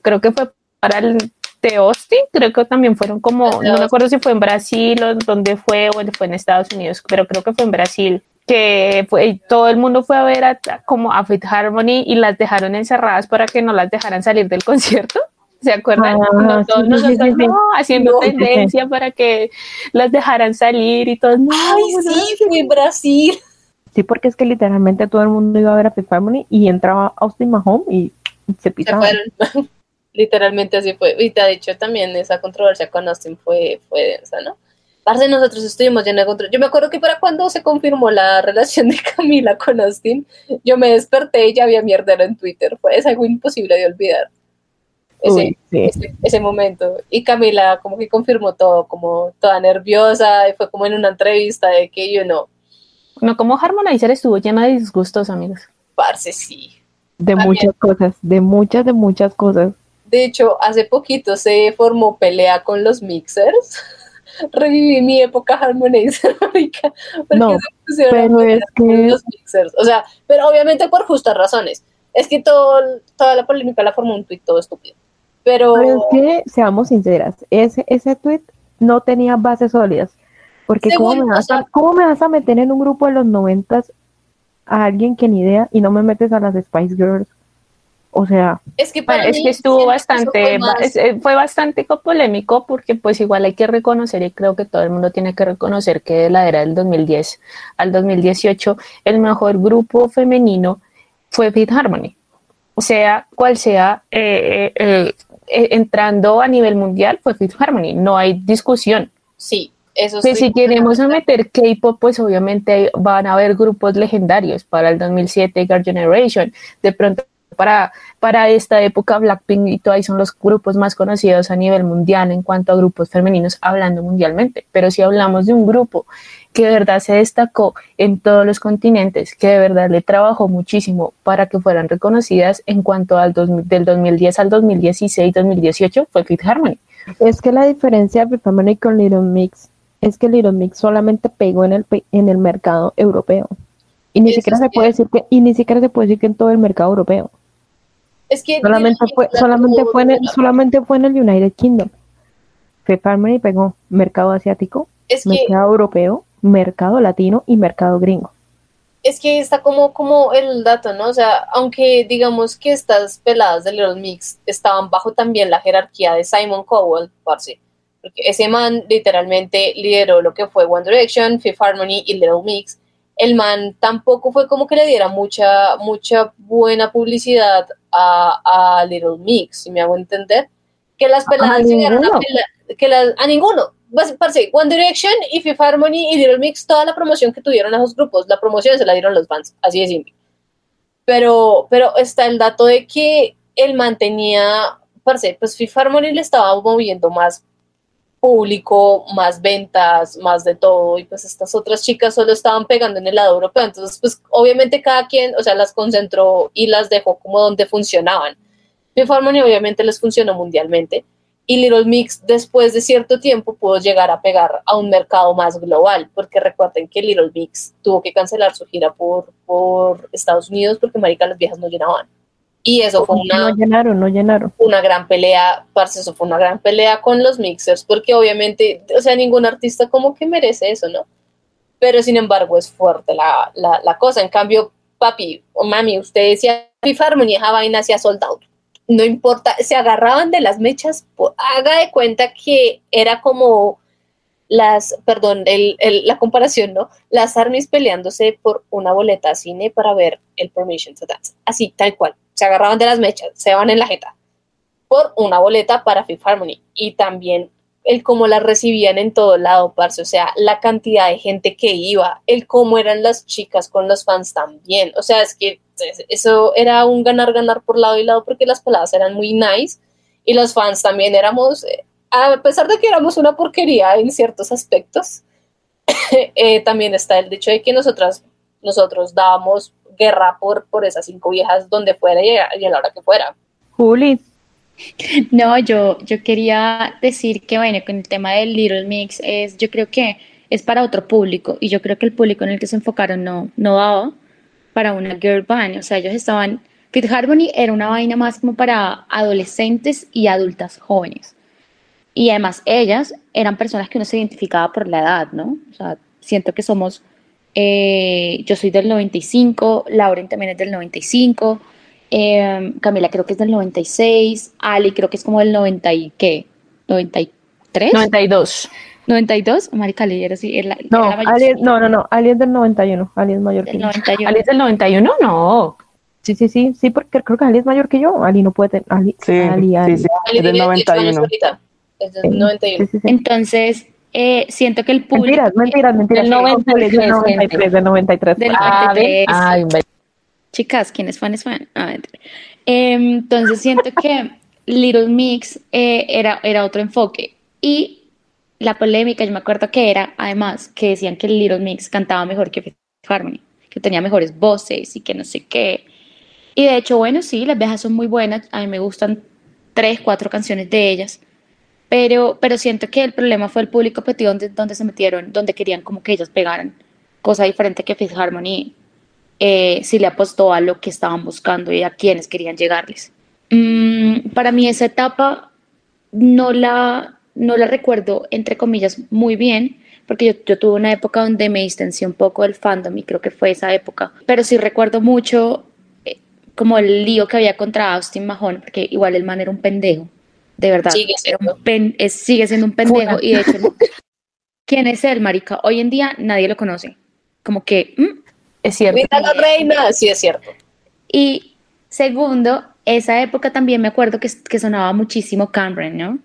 Creo que fue para el de Austin, creo que también fueron como, no me acuerdo si fue en Brasil o dónde fue o fue en Estados Unidos, pero creo que fue en Brasil que fue, todo el mundo fue a ver a, como a Fifth Harmony y las dejaron encerradas para que no las dejaran salir del concierto. ¿Se acuerdan? Ah, No, todos sí, sí, sí, nosotros, sí, sí. no, haciendo No, sí, sí. tendencia para que las dejaran salir y todo. No, Ay, no, sí, fue en Brasil. Sí, porque es que literalmente todo el mundo iba a ver a Fifth Harmony y entraba Austin Mahone y se Se pisaba. fueron. Literalmente así fue. Y de hecho también esa controversia con Austin fue, fue densa, ¿no? Parce, nosotros estuvimos llenos de control. Yo me acuerdo que para cuando se confirmó la relación de Camila con Austin, yo me desperté y ya había mierdero en Twitter. Fue, es algo imposible de olvidar. Ese, Uy, sí. ese, ese momento. Y Camila como que confirmó todo, como toda nerviosa, y fue como en una entrevista de que, you know, No, como Harmonizer estuvo llena de disgustos, amigos. parce, sí. De También. muchas cosas, de muchas, de muchas cosas. De hecho, hace poquito se formó pelea con los mixers. Reviví mi época Harmonizer, porque No, Pero es que los mixers. O sea, pero obviamente por justas razones. Es que todo, toda la polémica la formó un tuit todo estúpido. Pero, Pero es que, seamos sinceras, ese, ese tweet no tenía bases sólidas. Porque ¿cómo o a, cómo me vas a meter en un grupo de los noventas a alguien que ni idea y no me metes a las Spice Girls? O sea, Es que, Bueno, para es mí que estuvo bastante, fue eh, fue bastante co- polémico porque pues igual hay que reconocer y creo que todo el mundo tiene que reconocer que de la era del 2010 al 2018 el mejor grupo femenino fue Fifth Harmony. O sea, cual sea, eh, eh, eh, entrando a nivel mundial fue Fifth Harmony, no hay discusión. sí, eso estoy si queremos meter K-pop, pues obviamente van a haber grupos legendarios para el 2007, Girl Generation, de pronto para, para esta época Blackpink y Twice son los grupos más conocidos a nivel mundial en cuanto a grupos femeninos hablando mundialmente, pero si hablamos de un grupo que de verdad se destacó en todos los continentes, que de verdad le trabajó muchísimo para que fueran reconocidas en cuanto al 2000 del 2010 al 2016, 2018, fue Fifth Harmony. es que la diferencia de Fifth Harmony con Little Mix es que Little Mix solamente pegó en el, en el mercado europeo. Y ni Eso siquiera se puede decir que, y ni siquiera se puede decir que en todo el mercado europeo. Es que Solamente fue, solamente fue en el, solamente fue en el United Kingdom. Fifth Harmony pegó mercado asiático, Es que mercado europeo, mercado latino y mercado gringo. es que está como, como el dato, ¿no? O sea, aunque digamos que estas peladas de Little Mix estaban bajo también la jerarquía de Simon Cowell, parce, porque ese man literalmente lideró lo que fue One Direction, Fifth Harmony y Little Mix. El man tampoco fue como que le diera mucha, mucha buena publicidad a, a Little Mix, si me hago entender. Que las peladas llegaron a ninguno. pela- que las, a ninguno. Pues, parce, One Direction y Fifth Harmony y Little Mix, toda la promoción que tuvieron a esos grupos, la promoción se la dieron los fans, así de simple. Pero, pero está el dato de que él mantenía, parce, pues Fifth Harmony le estaba moviendo más público, más ventas, más de todo, y pues estas otras chicas solo estaban pegando en el lado europeo, entonces pues obviamente cada quien, o sea, las concentró y las dejó como donde funcionaban. Fifth Harmony obviamente les funcionó mundialmente, y Little Mix después de cierto tiempo pudo llegar a pegar a un mercado más global, porque recuerden que Little Mix tuvo que cancelar su gira por, por Estados Unidos porque marica las viejas no llenaban. Y eso fue una, No llenaron, no llenaron. una gran pelea, parce, eso fue una gran pelea con los mixers, porque obviamente, o sea, ningún artista como que merece eso, ¿no? Pero sin embargo es fuerte la, la, la cosa. En cambio, papi o mami, usted decía Fifth Harmony, esa vaina hacía sold out. No importa, se agarraban de las mechas, haga de cuenta que era como las, perdón, el, el- la comparación, ¿no? Las armies peleándose por una boleta a cine para ver el Permission to Dance. Así, tal cual. Se agarraban de las mechas, se van en la jeta por una boleta para Fifth Harmony. Y también el cómo la recibían en todo lado, parce. O sea, la cantidad de gente que iba, el cómo eran las chicas con los fans también. O sea, es que eso era un ganar-ganar por lado y lado porque las peladas eran muy nice y los fans también éramos, eh, a pesar de que éramos una porquería en ciertos aspectos, eh, también está el dicho de que nosotras, nosotros dábamos guerra por, por esas cinco viejas donde fuera y a, y a la hora que fuera. Juli, No, yo, yo quería decir que, bueno, con el tema del Little Mix, es, yo creo que es para otro público y yo creo que el público en el que se enfocaron no, no daba para una girl band, o sea, ellos estaban, Fifth Harmony era una vaina más como para adolescentes y adultas jóvenes. Y además ellas eran personas que uno se identificaba por la edad, ¿no? O sea, siento que somos, eh, yo soy del 95, Lauren también es del 95, eh, Camila creo que es del 96, Ali creo que es como del 90 y qué, 93, 92. 92, Marica Ali era así, era no, era la Ali no, no, no, Ali es del 91, Ali es mayor que del yo. 91. ¿Ali es del 91? No. Sí, sí, sí, sí, porque creo que Ali es mayor que yo. Ali no puede tener, Ali, Sí, Ali, Ali. sí, sí, Ali es del tiene 18 años 91. ahorita, es del Sí, 91. sí, sí, sí. Entonces, eh, siento que el público Mentiras, mentiras, mentiras. Del sí, 93, del 93, del 93. Del- Ah, 93. ¿ven? Ay, Chicas, ¿quién es fan es fan? Ah, entonces siento que Little Mix eh, era, era otro enfoque. Y la polémica, yo me acuerdo que era, además, que decían que Little Mix cantaba mejor que Fifth Harmony, que tenía mejores voces y que no sé qué. Y de hecho, bueno, sí, las viejas son muy buenas. A mí me gustan tres, cuatro canciones de ellas. Pero, pero siento que el problema fue el público objetivo donde, se metieron, donde querían como que ellas pegaran. Cosa diferente que Fifth Harmony eh, si le apostó a lo que estaban buscando y a quienes querían llegarles. Mm, para mí esa etapa no la, no la recuerdo, entre comillas, muy bien, porque yo, tuve una época donde me distancié un poco del fandom y creo que fue esa época, pero sí recuerdo mucho, eh, como el lío que había contra Austin Mahone, porque igual el man era un pendejo, de verdad. Sigue Era un siendo. pen- es- sigue siendo un pendejo y de hecho, ¿quién es él, marica? Hoy en día nadie lo conoce. Como que, ¿mm? Es cierto. ¡Viva la reina! Sí, es cierto. Y segundo, esa época también me acuerdo que, que sonaba muchísimo Cameron, ¿no?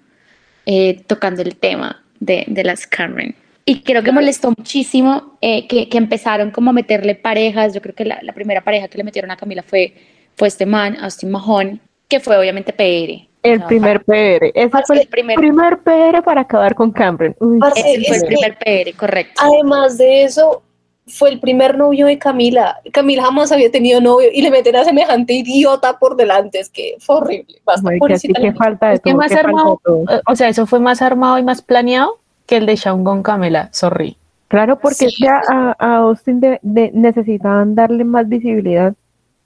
Eh, tocando el tema de, de las Cameron. Y creo que molestó muchísimo eh, que, que empezaron como a meterle parejas. Yo creo que la, la primera pareja que le metieron a Camila fue, fue este man, Austin Mahone, que fue obviamente PR. El primer PR. Ese Parce, fue el el primer- primer, PR para acabar con Cameron. Uy, Parce, Ese fue el primer PR, correcto. Además de eso, fue el primer novio de Camila. Camila jamás había tenido novio y le meten a semejante idiota por delante. Es que fue horrible. Basta, falta de Es que más armado, eh, o sea, eso fue más armado y más planeado que el de Shawn con Camela, sorry. Claro, porque Sí. es que a, a- Austin de- de- necesitaban darle más visibilidad.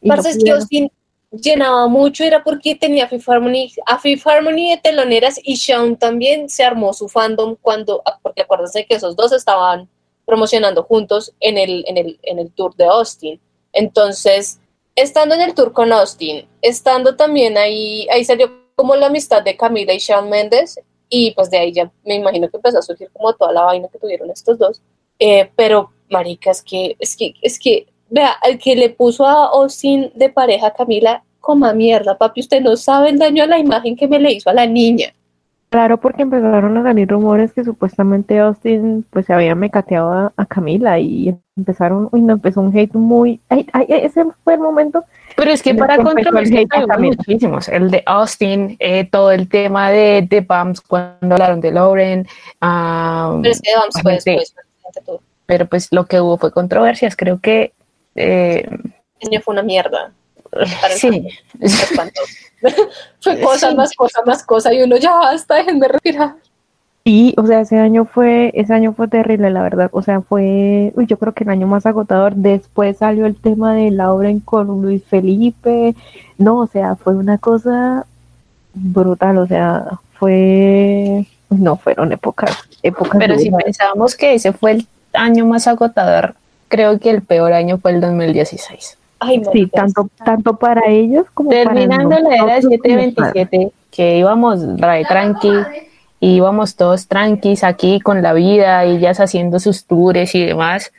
no Parce, es que. Austin llenaba mucho, era porque tenía Fifth Harmony, a Fifth Harmony de teloneras y Shawn también se armó su fandom cuando, ah, porque acuérdense que esos dos estaban promocionando juntos en el, en el, en el tour de Austin. Entonces, estando en el tour con Austin, estando también ahí, ahí salió como la amistad de Camila y Shawn Mendes, y pues de ahí ya me imagino que empezó a surgir como toda la vaina que tuvieron estos dos. Eh, pero, marica, es que, es que, es que, vea, al que le puso a Austin de pareja a Camila, coma mierda, papi, usted no sabe el daño a la imagen que me le hizo a la niña. Claro, porque empezaron a salir rumores que supuestamente Austin pues se había mecateado a, a Camila y empezaron, uy, no, empezó un hate muy, ay, ay, ese fue el momento. Pero es que el para que empezó el controversias hate a hay Camila. muchísimos. El de Austin, eh, todo el tema de, de Pams cuando hablaron de Lauren. ah, Pero es que vamos fue después, todo. pero pues lo que hubo fue controversias. Creo que eh, El niño fue una mierda. Para el sí, Fue cosa Sí. más cosa más cosa y uno ya basta, déjenme respirar. Sí, o sea, ese año fue, ese año fue terrible, la verdad. O sea, fue, uy, yo creo que el año más agotador. Después salió el tema de Lauren con Luis Felipe. No, o sea, fue una cosa brutal. O sea, fue, no, fueron épocas, épocas. pero si pensábamos que ese fue el año más agotador, creo que el peor año fue el 2016. Ay, Sí, marica, tanto, tanto para ellos como Terminando para la era nosotros como para- 727, que íbamos re tranqui, íbamos todos tranquis aquí con la vida, ellas haciendo sus tours y demás,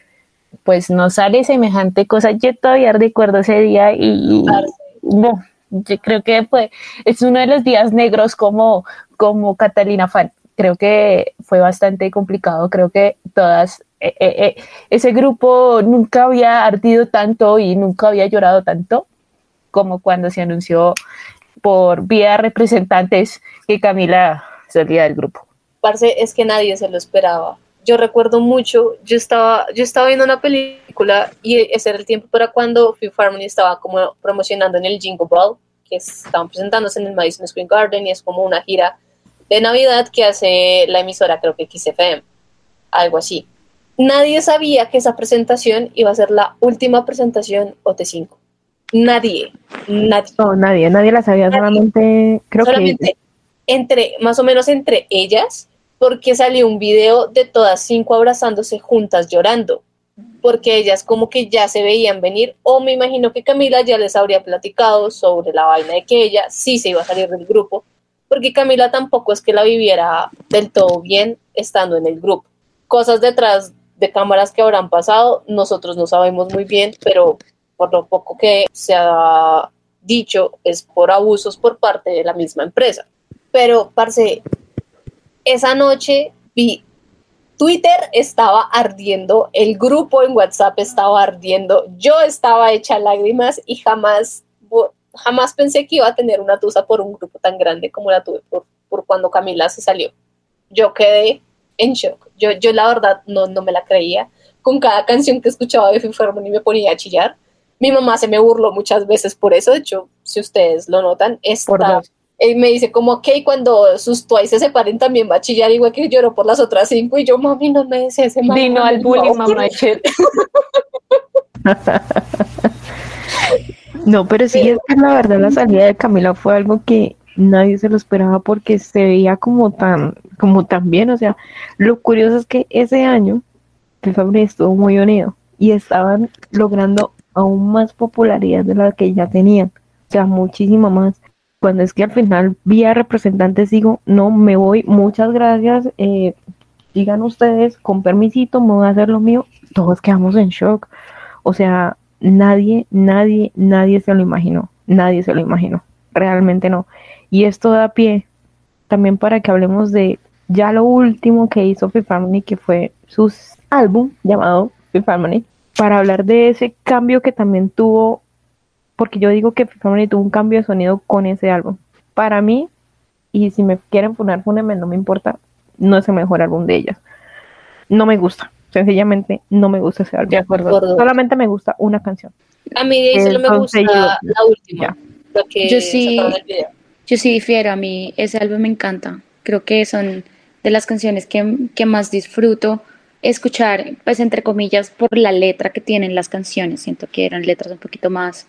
pues no sale semejante cosa. Yo todavía recuerdo ese día y, no, yo creo que fue, es uno de los días negros como, como Catalina Fan. Creo que fue bastante complicado, creo que todas, eh, eh, eh, ese grupo nunca había ardido tanto y nunca había llorado tanto como cuando se anunció por vía representantes que Camila salía del grupo. Parce, es que nadie se lo esperaba. Yo recuerdo mucho, yo estaba, yo estaba viendo una película y ese era el tiempo para cuando Fifth Harmony estaba como promocionando en el Jingle Ball, que estaban presentándose en el Madison Square Garden y es como una gira de Navidad que hace la emisora, creo que XFM, algo así. Nadie sabía que esa presentación iba a ser la última presentación OT5. Nadie, nadie. No, nadie, nadie la sabía, Nadie. solamente, creo solamente entre, más o menos entre ellas, porque salió un video de todas cinco abrazándose juntas llorando, porque ellas como que ya se veían venir, o me imagino que Camila ya les habría platicado sobre la vaina de que ella sí se iba a salir del grupo, porque Camila tampoco es que la viviera del todo bien estando en el grupo. Cosas detrás de cámaras que habrán pasado, nosotros no sabemos muy bien, pero por lo poco que se ha dicho es por abusos por parte de la misma empresa. Pero, parce, esa noche vi Twitter estaba ardiendo, el grupo en WhatsApp estaba ardiendo, yo estaba hecha lágrimas y jamás, jamás pensé que iba a tener una tusa por un grupo tan grande como la tuve por, por cuando Camila se salió. Yo quedé en shock. Yo, yo la verdad no, no me la creía. Con cada canción que escuchaba de Fifth Harmony me ponía a chillar. Mi mamá se me burló muchas veces por eso. De hecho, si ustedes lo notan, está, él me dice como, ok, cuando sus twice se separen también va a chillar igual que lloró por las otras cinco. Y yo, mami, no me des ese mal Vino al bullying, favor". mamá. No, pero sí, es que la verdad la salida de Camila fue algo que nadie se lo esperaba porque se veía como tan, como tan bien. O sea, lo curioso es que ese año el estuvo muy unido y estaban logrando aún más popularidad de la que ya tenían. o sea, muchísimo más. Cuando es que al final vi a representantes, digo, no, me voy, muchas gracias, eh, digan ustedes, con permisito, me voy a hacer lo mío. Todos quedamos en shock. O sea, nadie, nadie, nadie se lo imaginó, nadie se lo imaginó, realmente no. Y esto da pie también para que hablemos de ya lo último que hizo Fifth Harmony, que fue su álbum llamado Fifth Harmony, para hablar de ese cambio que también tuvo, porque yo digo que Fifth Harmony tuvo un cambio de sonido con ese álbum. Para mí, y si me quieren poner Funeme, no me importa, no es el mejor álbum de ellas. No me gusta, sencillamente no me gusta ese álbum. De acuerdo. Solamente me gusta una canción. A mí de ahí solo me gusta la última. Lo que Yo sí- video. Yo sí difiero, a mí ese álbum me encanta. Creo que son de las canciones que, que más disfruto escuchar, pues entre comillas, por la letra que tienen las canciones. Siento que eran letras un poquito más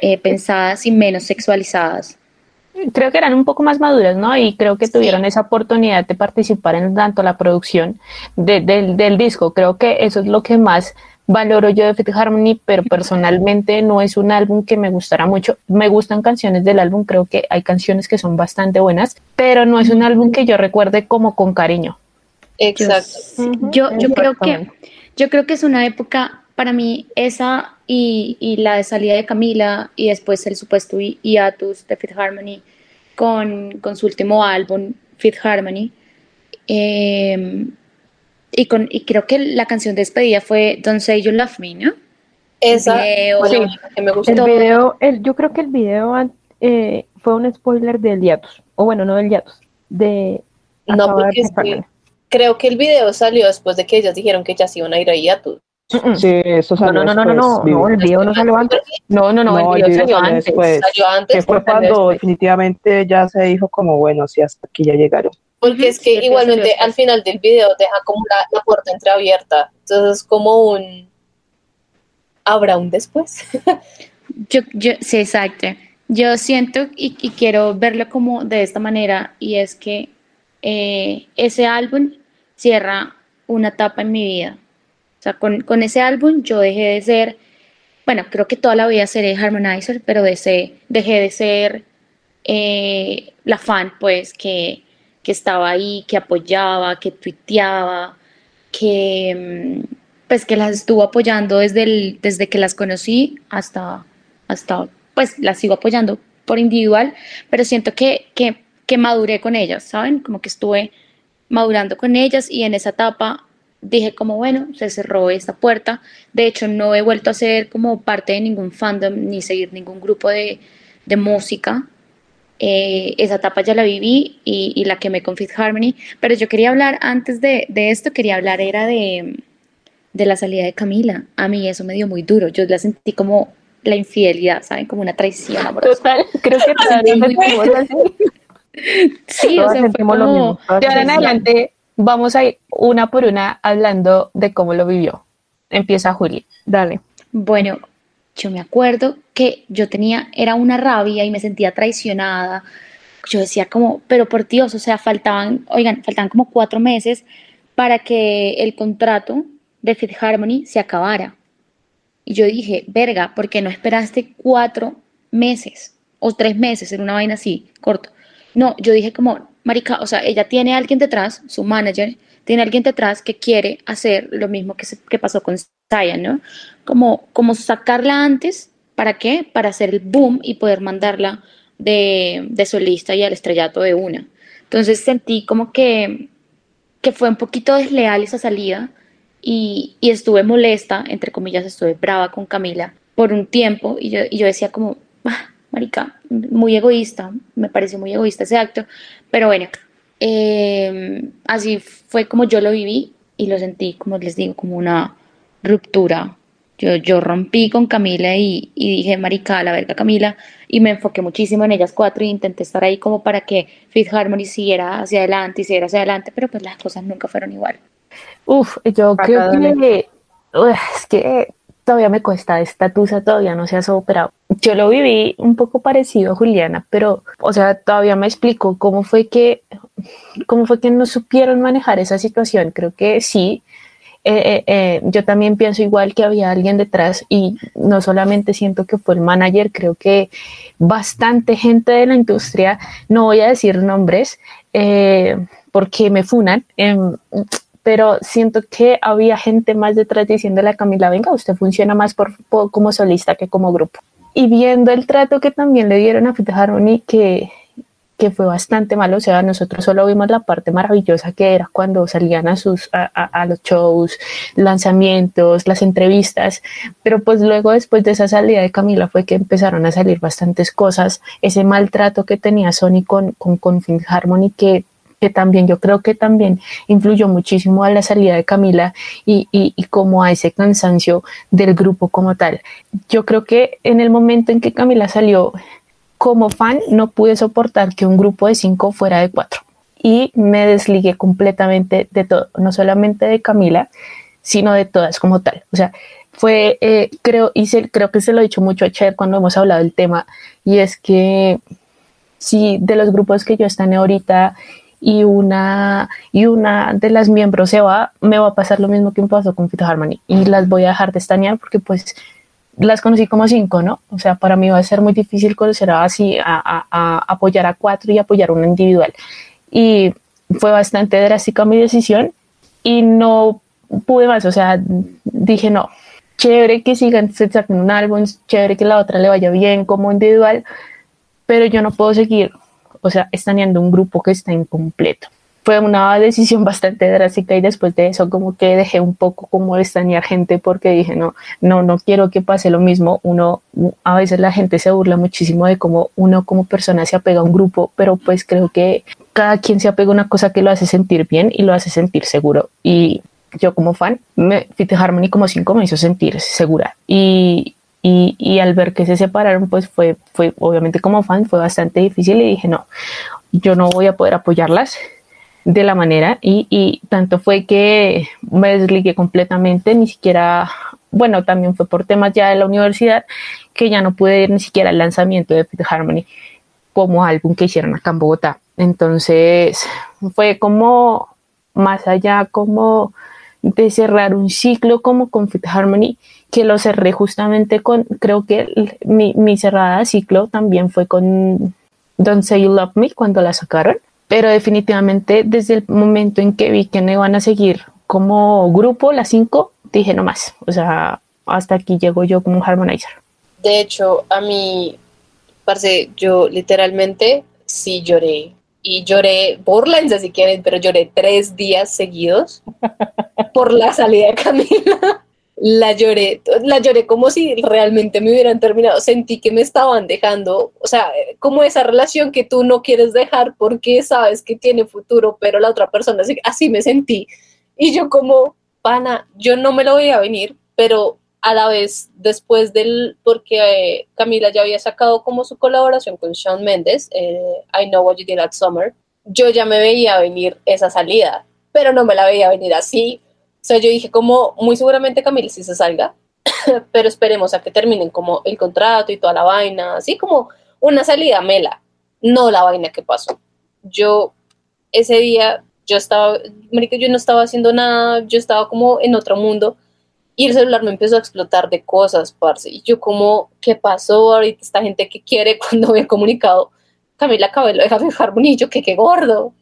eh, pensadas y menos sexualizadas. creo que eran un poco más maduras, ¿no? Y creo que tuvieron esa oportunidad de participar en tanto la producción de- del, del disco. Creo que eso es lo que más valoro yo de Fifth Harmony, pero personalmente no es un álbum que me gustara mucho. Me gustan canciones del álbum, creo que hay canciones que son bastante buenas, pero no es un álbum que yo recuerde como con cariño. Exacto. Yo, yo creo que yo creo que es una época para mí esa y, y la de salida de Camila y después el supuesto hi- hiatus de Fifth Harmony con, con su último álbum Fifth Harmony eh, y con y creo que la canción de despedida fue Don't Say You Love Me, ¿no? Esa Video. Sí. que me gustó. El video, el, yo creo que el video eh, fue un spoiler del hiatus, o bueno, no del hiatus, de No, porque es que creo que el video salió después de que ellas dijeron que ya se iban a ir a tu. Mm. Sí, eso No, salió no, no, no, no, no, después, no, el video no salió antes. No, no, no, No, el el video video salió salió antes. después. Salió antes. Que fue cuando después. definitivamente ya se dijo como, bueno, sí, hasta aquí ya llegaron. Porque es que igualmente al final del video deja como la, la puerta entreabierta. Entonces es como un... ¿Habrá un después? Yo, yo, sí, exacto. Yo siento y, y quiero verlo como de esta manera, y es que eh, ese álbum cierra una etapa en mi vida. O sea, con, con ese álbum yo dejé de ser, bueno, creo que toda la vida seré Harmonizer, pero de dejé de ser eh, la fan, pues, que, que estaba ahí, que apoyaba, que tuiteaba, que, mm, pues, que las estuvo apoyando desde, el, desde que las conocí hasta, hasta, pues, las sigo apoyando por individual, pero siento que, que, que maduré con ellas, ¿saben? Como que estuve madurando con ellas y en esa etapa dije como, bueno, se cerró esta puerta. De hecho, no he vuelto a ser como parte de ningún fandom ni seguir ningún grupo de, de música. Eh, esa etapa ya la viví y, y la quemé con Fifth Harmony. Pero yo quería hablar, antes de, de esto, quería hablar era de, de la salida de Camila. A mí eso me dio muy duro. Yo la sentí como la infidelidad, ¿saben? Como una traición amorosa. Total, creo que todas Sí, o sea, fue sentimos lo como... mismo, De ahora en adelante vamos a ir una por una hablando de cómo lo vivió. Empieza Juli. Dale. Bueno, yo me acuerdo que yo tenía, era una rabia y me sentía traicionada. Yo decía como, pero por Dios, o sea, faltaban, oigan, faltaban como cuatro meses para que el contrato de Fifth Harmony se acabara. Y yo dije, verga, ¿por qué no esperaste cuatro meses o tres meses en una vaina así, corto? No, yo dije como, marica, o sea, ella tiene a alguien detrás, su manager, tiene a alguien detrás que quiere hacer lo mismo que, se- pasó con Saya, ¿no? Como, como sacarla antes, ¿para qué? Para hacer el boom y poder mandarla de, de solista y al estrellato de una. Entonces sentí como que, que fue un poquito desleal esa salida y, y estuve molesta, entre comillas, estuve brava con Camila por un tiempo y yo, y yo decía como, "Ah, marica, muy egoísta, me pareció muy egoísta ese acto, pero bueno, eh, así fue como yo lo viví y lo sentí, como les digo, como una ruptura. Yo, yo rompí con Camila y, y dije, marica, a la verga Camila, y me enfoqué muchísimo en ellas cuatro y intenté estar ahí como para que Fifth Harmony siguiera hacia adelante y siguiera hacia adelante, pero pues las cosas nunca fueron igual. Uf, yo Acá, creo que uf, es que todavía me cuesta, esta tusa todavía no se ha superado. Yo lo viví un poco parecido a Juliana, pero, o sea, todavía me explico cómo fue que, cómo fue que no supieron manejar esa situación. Creo que sí, eh, eh, eh, yo también pienso igual que había alguien detrás y no solamente siento que fue el manager, creo que bastante gente de la industria, no voy a decir nombres porque me funan, em, pero siento que había gente más detrás diciéndole a Camila, venga, usted funciona más por, como solista que como grupo. Y viendo el trato que también le dieron a Fit Harmony, que que fue bastante malo, o sea, nosotros solo vimos la parte maravillosa que era cuando salían a, sus, a, los shows, lanzamientos, las entrevistas, pero pues luego después de esa salida de Camila fue que empezaron a salir bastantes cosas, ese maltrato que tenía Sony con, con, con Harmony que que también yo creo que también influyó muchísimo a la salida de Camila y, y, y, como a ese cansancio del grupo como tal. Yo creo que en el momento en que Camila salió, como fan no pude soportar que un grupo de cinco fuera de cuatro y me desligué completamente de todo, no solamente de Camila, sino de todas como tal. O sea, fue, eh, creo, y creo que se lo he dicho mucho a Cher cuando hemos hablado del tema, y es que si de los grupos que yo están ahorita y una, y una de las miembros se va, me va a pasar lo mismo que me pasó con Fito Harmony y las voy a dejar de estañar porque pues las conocí como cinco, ¿no? O sea, para mí va a ser muy difícil conocer así, a, a, apoyar a cuatro y apoyar a una individual. Y fue bastante drástica mi decisión y no pude más, o sea, dije no, chévere que sigan saquen un álbum, chévere que la otra le vaya bien como individual, pero yo no puedo seguir, o sea, estaneando un grupo que está incompleto fue una decisión bastante drástica y después de eso como que dejé un poco como extrañar gente porque dije no, no, no quiero que pase lo mismo. Uno, a veces la gente se burla muchísimo de cómo uno como persona se apega a un grupo, pero pues creo que cada quien se apega a una cosa que lo hace sentir bien y lo hace sentir seguro. Y yo como fan, me, Fit Harmony como cinco me hizo sentir segura. Y, y, y, al ver que se separaron, pues fue, fue, obviamente como fan, fue bastante difícil y dije, no, yo no voy a poder apoyarlas de la manera y, y, tanto fue que me desligué completamente, ni siquiera, bueno, también fue por temas ya de la universidad que ya no pude ir ni siquiera al lanzamiento de Fit Harmony como álbum que hicieron acá en Bogotá. Entonces fue como más allá como de cerrar un ciclo como con Fit Harmony, que lo cerré justamente con, creo que mi, mi cerrada ciclo también fue con Don't Say You Love Me cuando la sacaron pero definitivamente desde el momento en que vi que no iban a seguir como grupo, las cinco, dije no más, o sea, hasta aquí llego yo como un harmonizer. De hecho, a mí, parce, yo literalmente sí lloré. Y lloré, burlense si quieren, pero lloré tres días seguidos por la salida de Camila la lloré, la lloré como si realmente me hubieran terminado, sentí que me estaban dejando, o sea, como esa relación que tú no quieres dejar porque sabes que tiene futuro, pero la otra persona, así, me sentí. Y yo como, pana, yo no me lo voy a venir, pero a la vez, después del, porque eh, Camila ya había sacado como su colaboración con Shawn Mendes, eh, I Know What You Did That Summer, yo ya me veía venir esa salida, pero no me la veía venir así, o sea, yo dije como muy seguramente Camila sí se salga, pero esperemos a que terminen como el contrato y toda la vaina, así como una salida mela, no la vaina que pasó. Yo ese día yo estaba, yo no estaba haciendo nada, yo estaba como en otro mundo y el celular me empezó a explotar de cosas, parce. Y yo como, ¿qué pasó ahorita esta gente que quiere cuando me he comunicado? Camila Cabello, déjame dejar bonito, que qué gordo.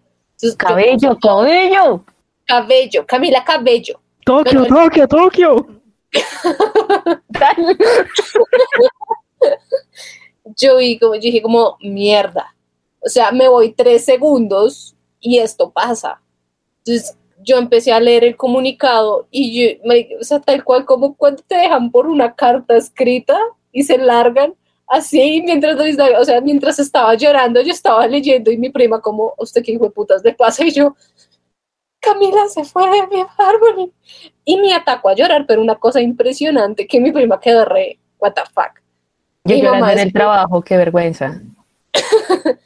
cabello, cabello cabello, Camila Cabello. Tokio, Tokio, Tokio. yo, vi como, yo dije como, mierda. O sea, me voy tres segundos y esto pasa. Entonces, yo empecé a leer el comunicado y yo, o sea, tal cual como cuando te dejan por una carta escrita y se largan, así mientras, o sea, mientras estaba llorando, yo estaba leyendo y mi prima como, usted qué hijo de putas de pasa y yo, Camila se fue de mi árbol y me atacó a llorar, pero una cosa impresionante que mi prima quedó re, what the fuck. Yo y llorando en el trabajo, qué vergüenza.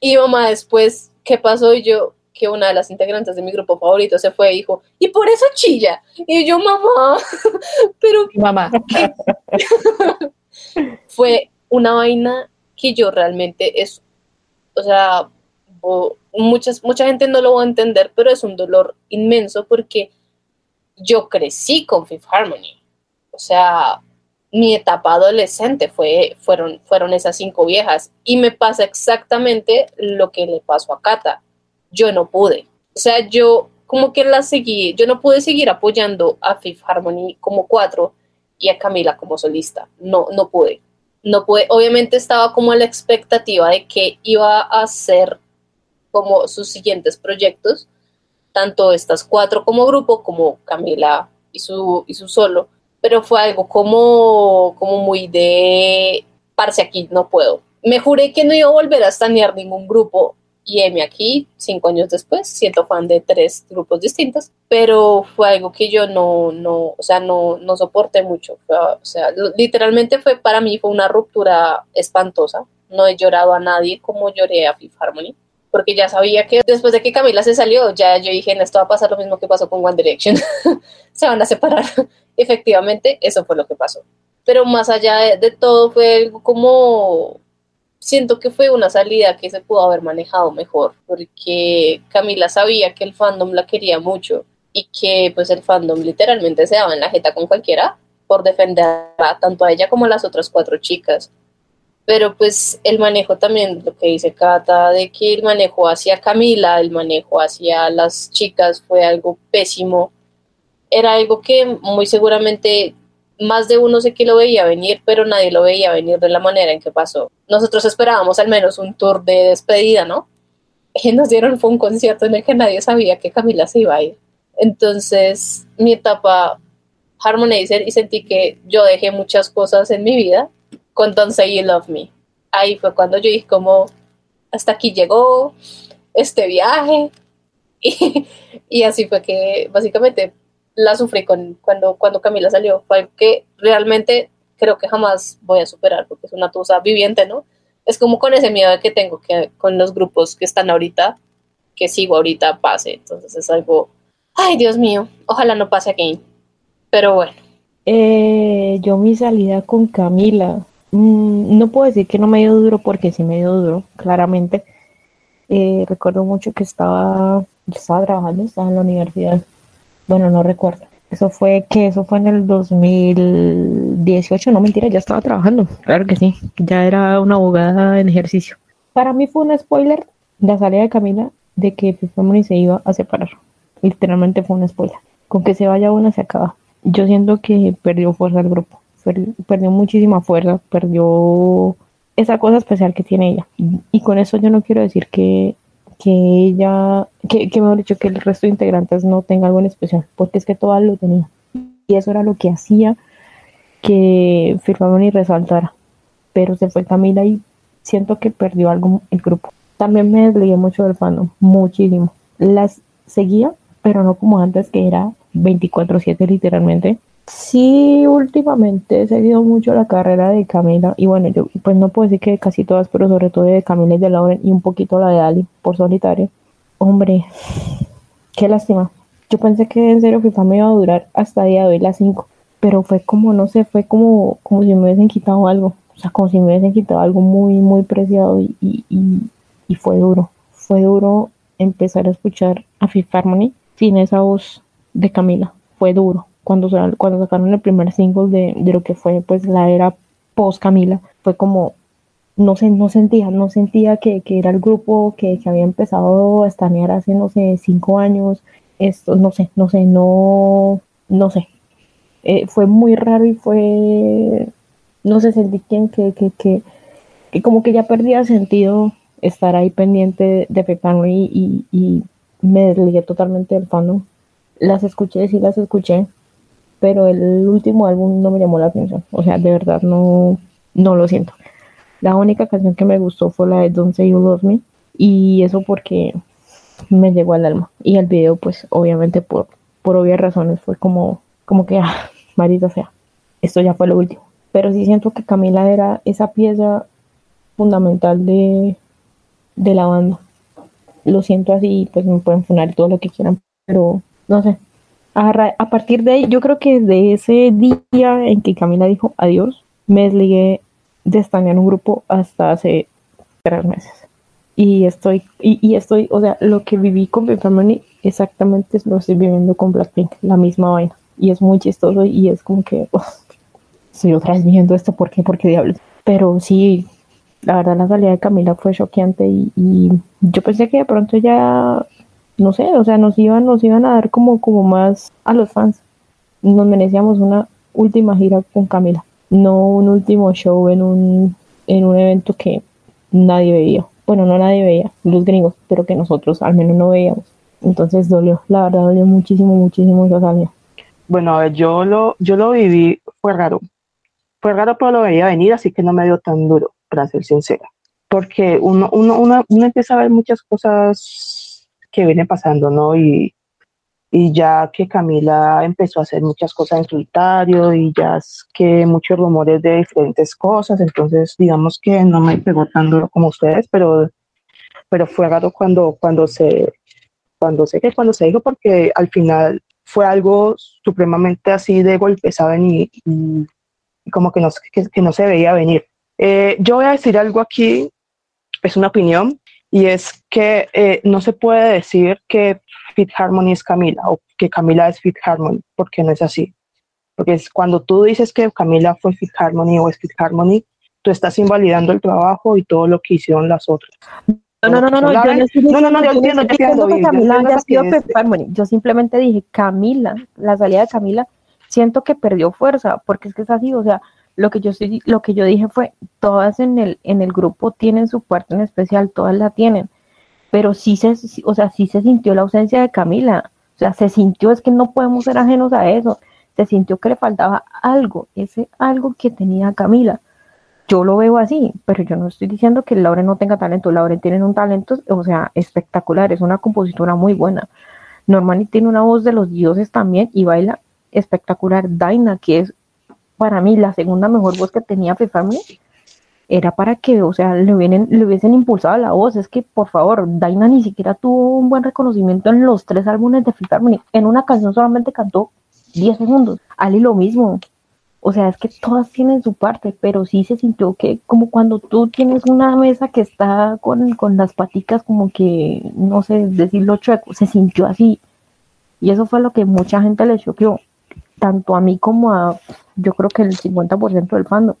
y mamá después, ¿qué pasó? Y yo, que una de las integrantes de mi grupo favorito se fue y dijo, y por eso chilla. Y yo, mamá, pero... Mamá. fue una vaina que yo realmente es, o sea, muchas, mucha gente no lo va a entender, pero es un dolor inmenso porque yo crecí con Fifth Harmony. O sea, mi etapa adolescente fue, fueron, fueron esas cinco viejas y me pasa exactamente lo que le pasó a Kata. Yo no pude. O sea, yo como que la seguí, yo no pude seguir apoyando a Fifth Harmony como cuatro y a Camila como solista. No, no pude. No pude. Obviamente estaba como la expectativa de que iba a hacer como sus siguientes proyectos, tanto estas cuatro como grupo, como Camila y su, y su solo pero fue algo como, como muy de, parce aquí, no puedo. Me juré que no iba a volver a estanear ningún grupo y M aquí, cinco años después, siento fan de tres grupos distintos, pero fue algo que yo no, no, o sea, no, no soporté mucho. o sea, literalmente fue, para mí fue una ruptura espantosa. No he llorado a nadie como lloré a Fifth Harmony porque ya sabía que después de que Camila se salió, ya yo dije, en esto va a pasar lo mismo que pasó con One Direction, se van a separar. Efectivamente, eso fue lo que pasó. Pero más allá de, todo, fue algo como, siento que fue una salida que se pudo haber manejado mejor, porque Camila sabía que el fandom la quería mucho y que pues el fandom literalmente se daba en la jeta con cualquiera por defender tanto a ella como a las otras cuatro chicas pero pues el manejo también, lo que dice Cata, de que el manejo hacia Camila, el manejo hacia las chicas fue algo pésimo, era algo que muy seguramente más de uno sé que lo veía venir, pero nadie lo veía venir de la manera en que pasó. Nosotros esperábamos al menos un tour de despedida, ¿no? Y nos dieron fue un concierto en el que nadie sabía que Camila se iba a ir. Entonces, mi etapa Harmonizer y sentí que yo dejé muchas cosas en mi vida con Don't Say You Love Me. Ahí fue cuando yo dije como, hasta aquí llegó este viaje. Y, así fue que básicamente la sufrí con, cuando, cuando Camila salió. Fue algo que realmente creo que jamás voy a superar porque es una tusa viviente, ¿no? Es como con ese miedo que tengo que con los grupos que están ahorita, que sigo ahorita, pase. Entonces es algo, ay Dios mío, ojalá no pase aquí. Pero bueno. Eh, yo mi salida con Camila Mm, no puedo decir que no me dio duro porque sí me dio duro, claramente. Eh, recuerdo mucho que estaba, estaba trabajando, estaba en la universidad. Bueno, no recuerdo. Eso fue que eso fue en el 2018, no mentira, ya estaba trabajando, claro que sí, ya era una abogada en ejercicio. Para mí fue un spoiler la salida de Camila de que Family se iba a separar. Literalmente fue un spoiler. Con que se vaya una se acaba. Yo siento que perdió fuerza el grupo perdió muchísima fuerza, perdió esa cosa especial que tiene ella. Y con eso yo no quiero decir que, que ella, que, que mejor dicho, que el resto de integrantes no tenga algo en especial, porque es que todas lo tenían. Y eso era lo que hacía que firmaban y resaltara. Pero se fue Camila y siento que perdió algo el grupo. También me desligué mucho del fandom, muchísimo. Las seguía, pero no como antes, que era 24-7 literalmente. Sí, últimamente he seguido mucho la carrera de Camila y bueno, yo pues no puedo decir que casi todas, pero sobre todo de Camila y de Lauren y un poquito la de Ali por solitario. Hombre, qué lástima. Yo pensé que en serio FIFA me iba a durar hasta día de hoy las 5, pero fue como, no sé, fue como, como si me hubiesen quitado algo. O sea, como si me hubiesen quitado algo muy, muy preciado y, y, y, fue duro. Fue duro empezar a escuchar a Fifth Harmony sin esa voz de Camila. Fue duro cuando, cuando sacaron el primer single de, de lo que fue pues la era post Camila, fue como no, sé, no sentía, no sentía que, que era el grupo que, que, había empezado a estanear hace, no sé, cinco años. Esto, no sé, no sé, no, no sé. Eh, fue muy raro y fue, no sé, sentí que, que, que, que, como que ya perdía sentido estar ahí pendiente de Pepano y, y, y me desligué totalmente del fandom. Las escuché, sí las escuché, pero el último álbum no me llamó la atención. O sea, de verdad no, no lo siento. La única canción que me gustó fue la de Don't Say You Love y eso porque me llegó al alma. Y el video, pues obviamente por, por obvias razones fue como, como que, ah, marita sea, esto ya fue lo último. Pero sí siento que Camila era esa pieza fundamental de, de la banda. Lo siento así, pues me pueden funar todo lo que quieran, pero no sé, a, partir de ahí, yo creo que de ese día en que Camila dijo adiós, me desligué de estar en un grupo hasta hace tres meses. Y estoy, y, estoy, o sea, lo que viví con mi exactamente lo estoy viviendo con Blackpink, la misma vaina. Y es muy chistoso y es como que uf, estoy otra vez viendo esto, ¿por qué? ¿Por qué diablos? Pero sí, la verdad la salida de Camila fue choqueante y, y yo pensé que de pronto ya, no sé, o sea, nos iban, nos iban a dar como, como más a los fans. Nos merecíamos una última gira con Camila, no un último show en un, en un evento que nadie veía. Bueno, no nadie veía, los gringos, pero que nosotros al menos no veíamos. Entonces dolió, la verdad dolió muchísimo, muchísimo esa salida. Bueno, a ver, yo lo, yo lo viví, fue raro. Fue raro, pero lo veía venir, así que no me dio tan duro, para ser sincera. Porque uno, uno, uno, uno empieza a ver muchas cosas que vienen pasando, ¿no? Y, y ya que Camila empezó a hacer muchas cosas en solitario y ya es que muchos rumores de diferentes cosas, entonces digamos que no me pegó tan duro como ustedes, pero, pero fue raro cuando, cuando se cuando sé que cuando se dijo porque al final fue algo supremamente así de golpe, ¿saben? Y, y como que no, que, que, no se veía venir. Eh, yo voy a decir algo aquí, es una opinión, y es que eh, no se puede decir que Fit Harmony es Camila o que Camila es Fit Harmony, porque no es así. Porque es cuando tú dices que Camila fue Fit Harmony o es Fit Harmony, tú estás invalidando el trabajo y todo lo que hicieron las otras. No, no, no, no, no, yo no, estoy no, no, no, yo entiendo, yo entiendo, que Camila haya sido es. Harmony. Yo simplemente dije Camila, la salida de Camila, siento que perdió fuerza, porque es que es así, o sea, lo que yo lo que yo dije fue, todas en el, en el grupo tienen su parte en especial, todas la tienen, pero sí se, o sea, sí se sintió la ausencia de Camila, o sea, se sintió, es que no podemos ser ajenos a eso, se sintió que le faltaba algo, ese algo que tenía Camila. Yo lo veo así, pero yo no estoy diciendo que Lauren no tenga talento. Lauren tiene un talento, o sea, espectacular, es una compositora muy buena. Normani tiene una voz de los dioses también y baila espectacular. Daina, que es para mí la segunda mejor voz que tenía Fifth Harmony, era para que, o sea, le hubiesen, le hubiesen impulsado la voz. Es que, por favor, Daina ni siquiera tuvo un buen reconocimiento en los tres álbumes de Fifth. En una canción solamente cantó 10 segundos. Ali lo mismo. O sea, es que todas tienen su parte, pero sí se sintió que como cuando tú tienes una mesa que está con, con las paticas como que, no sé, decirlo chueco, se sintió así. Y eso fue lo que mucha gente le choqueó, tanto a mí como a, yo creo que el 50% del fandom.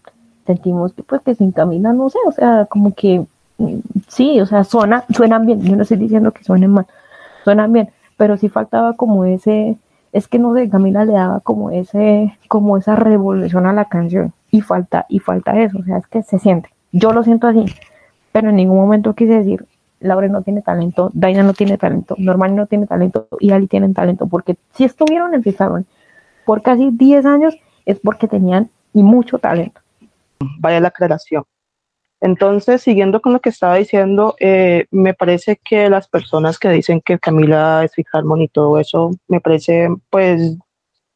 Sentimos que pues que sin Camila, no sé, o sea, como que mm, sí, o sea, suena, suenan bien, yo no estoy diciendo que suenen mal, suenan bien, pero sí faltaba como ese, es que no sé, Camila le daba como ese, como esa revolución a la canción y falta, y falta eso, o sea, es que se siente, yo lo siento así, pero en ningún momento quise decir, Laura no tiene talento, Daina no tiene talento, Normal no tiene talento y Ali tienen talento, porque si estuvieron en por casi 10 años es porque tenían y mucho talento. vaya la aclaración. Entonces, siguiendo con lo que estaba diciendo, eh, me parece que las personas que dicen que Camila es Fifth Harmony y todo eso, me parece pues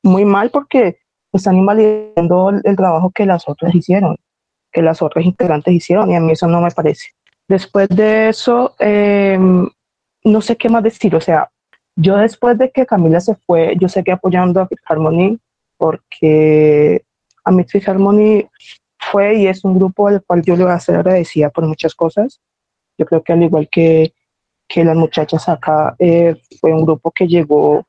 muy mal porque están invalidando el, el trabajo que las otras hicieron, que las otras integrantes hicieron y a mí eso no me parece. Después de eso, eh, no sé qué más decir, o sea, yo después de que Camila se fue, yo seguí apoyando a Fifth Harmony porque a mí Fifth Harmony fue y es un grupo al cual yo le voy a ser agradecida por muchas cosas. Yo creo que al igual que, que las muchachas acá, eh, fue un grupo que llegó,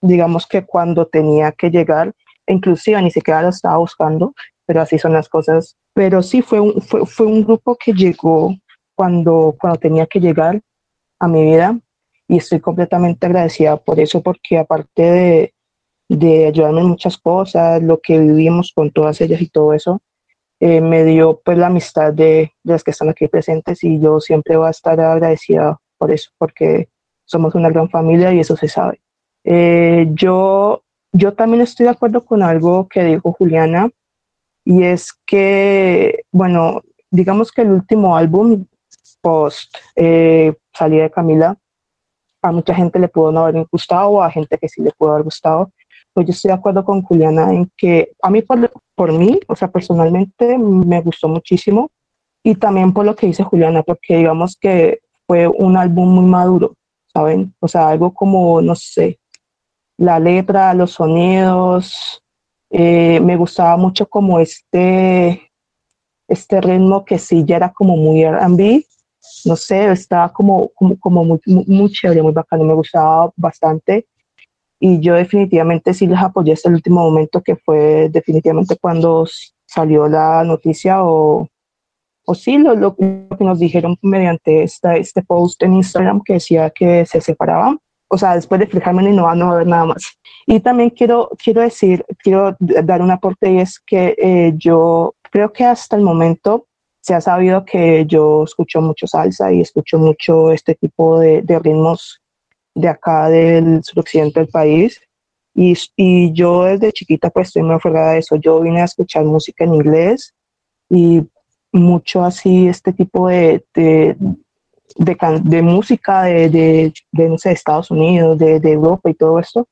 digamos que cuando tenía que llegar, inclusive ni siquiera lo estaba buscando, pero así son las cosas. Pero sí fue un, fue, fue un grupo que llegó cuando, cuando tenía que llegar a mi vida y estoy completamente agradecida por eso, porque aparte de, de ayudarme en muchas cosas, lo que vivimos con todas ellas y todo eso, eh, me dio pues la amistad de, de las que están aquí presentes y yo siempre voy a estar agradecida por eso, porque somos una gran familia y eso se sabe. Eh, yo, yo también estoy de acuerdo con algo que dijo Juliana y es que, bueno, digamos que el último álbum post eh, salida de Camila, a mucha gente le pudo no haber gustado, a gente que sí le pudo haber gustado, pues yo estoy de acuerdo con Juliana en que a mí por, por mí, o sea, personalmente me gustó muchísimo. Y también por lo que dice Juliana, porque digamos que fue un álbum muy maduro, ¿saben? O sea, algo como, no sé, la letra, los sonidos, eh, me gustaba mucho como este, este ritmo que sí ya era como muy R&B, no sé, estaba como, como, como muy, muy, muy chévere, muy bacano, me gustaba bastante y yo definitivamente sí les apoyé hasta el último momento, que fue definitivamente cuando salió la noticia o, o sí, lo, lo, que nos dijeron mediante esta, este post en Instagram que decía que se separaban. O sea, después de fijarme no va, no va a haber nada más. Y también quiero, quiero decir, quiero dar un aporte y es que eh, yo creo que hasta el momento se ha sabido que yo escucho mucho salsa y escucho mucho este tipo de, de ritmos de acá del suroccidente del país. Y, y, yo desde chiquita pues estoy muy aferrada de eso. Yo vine a escuchar música en inglés y mucho así este tipo de, de, de, de música de, no sé, Estados Unidos, de, Europa y todo esto,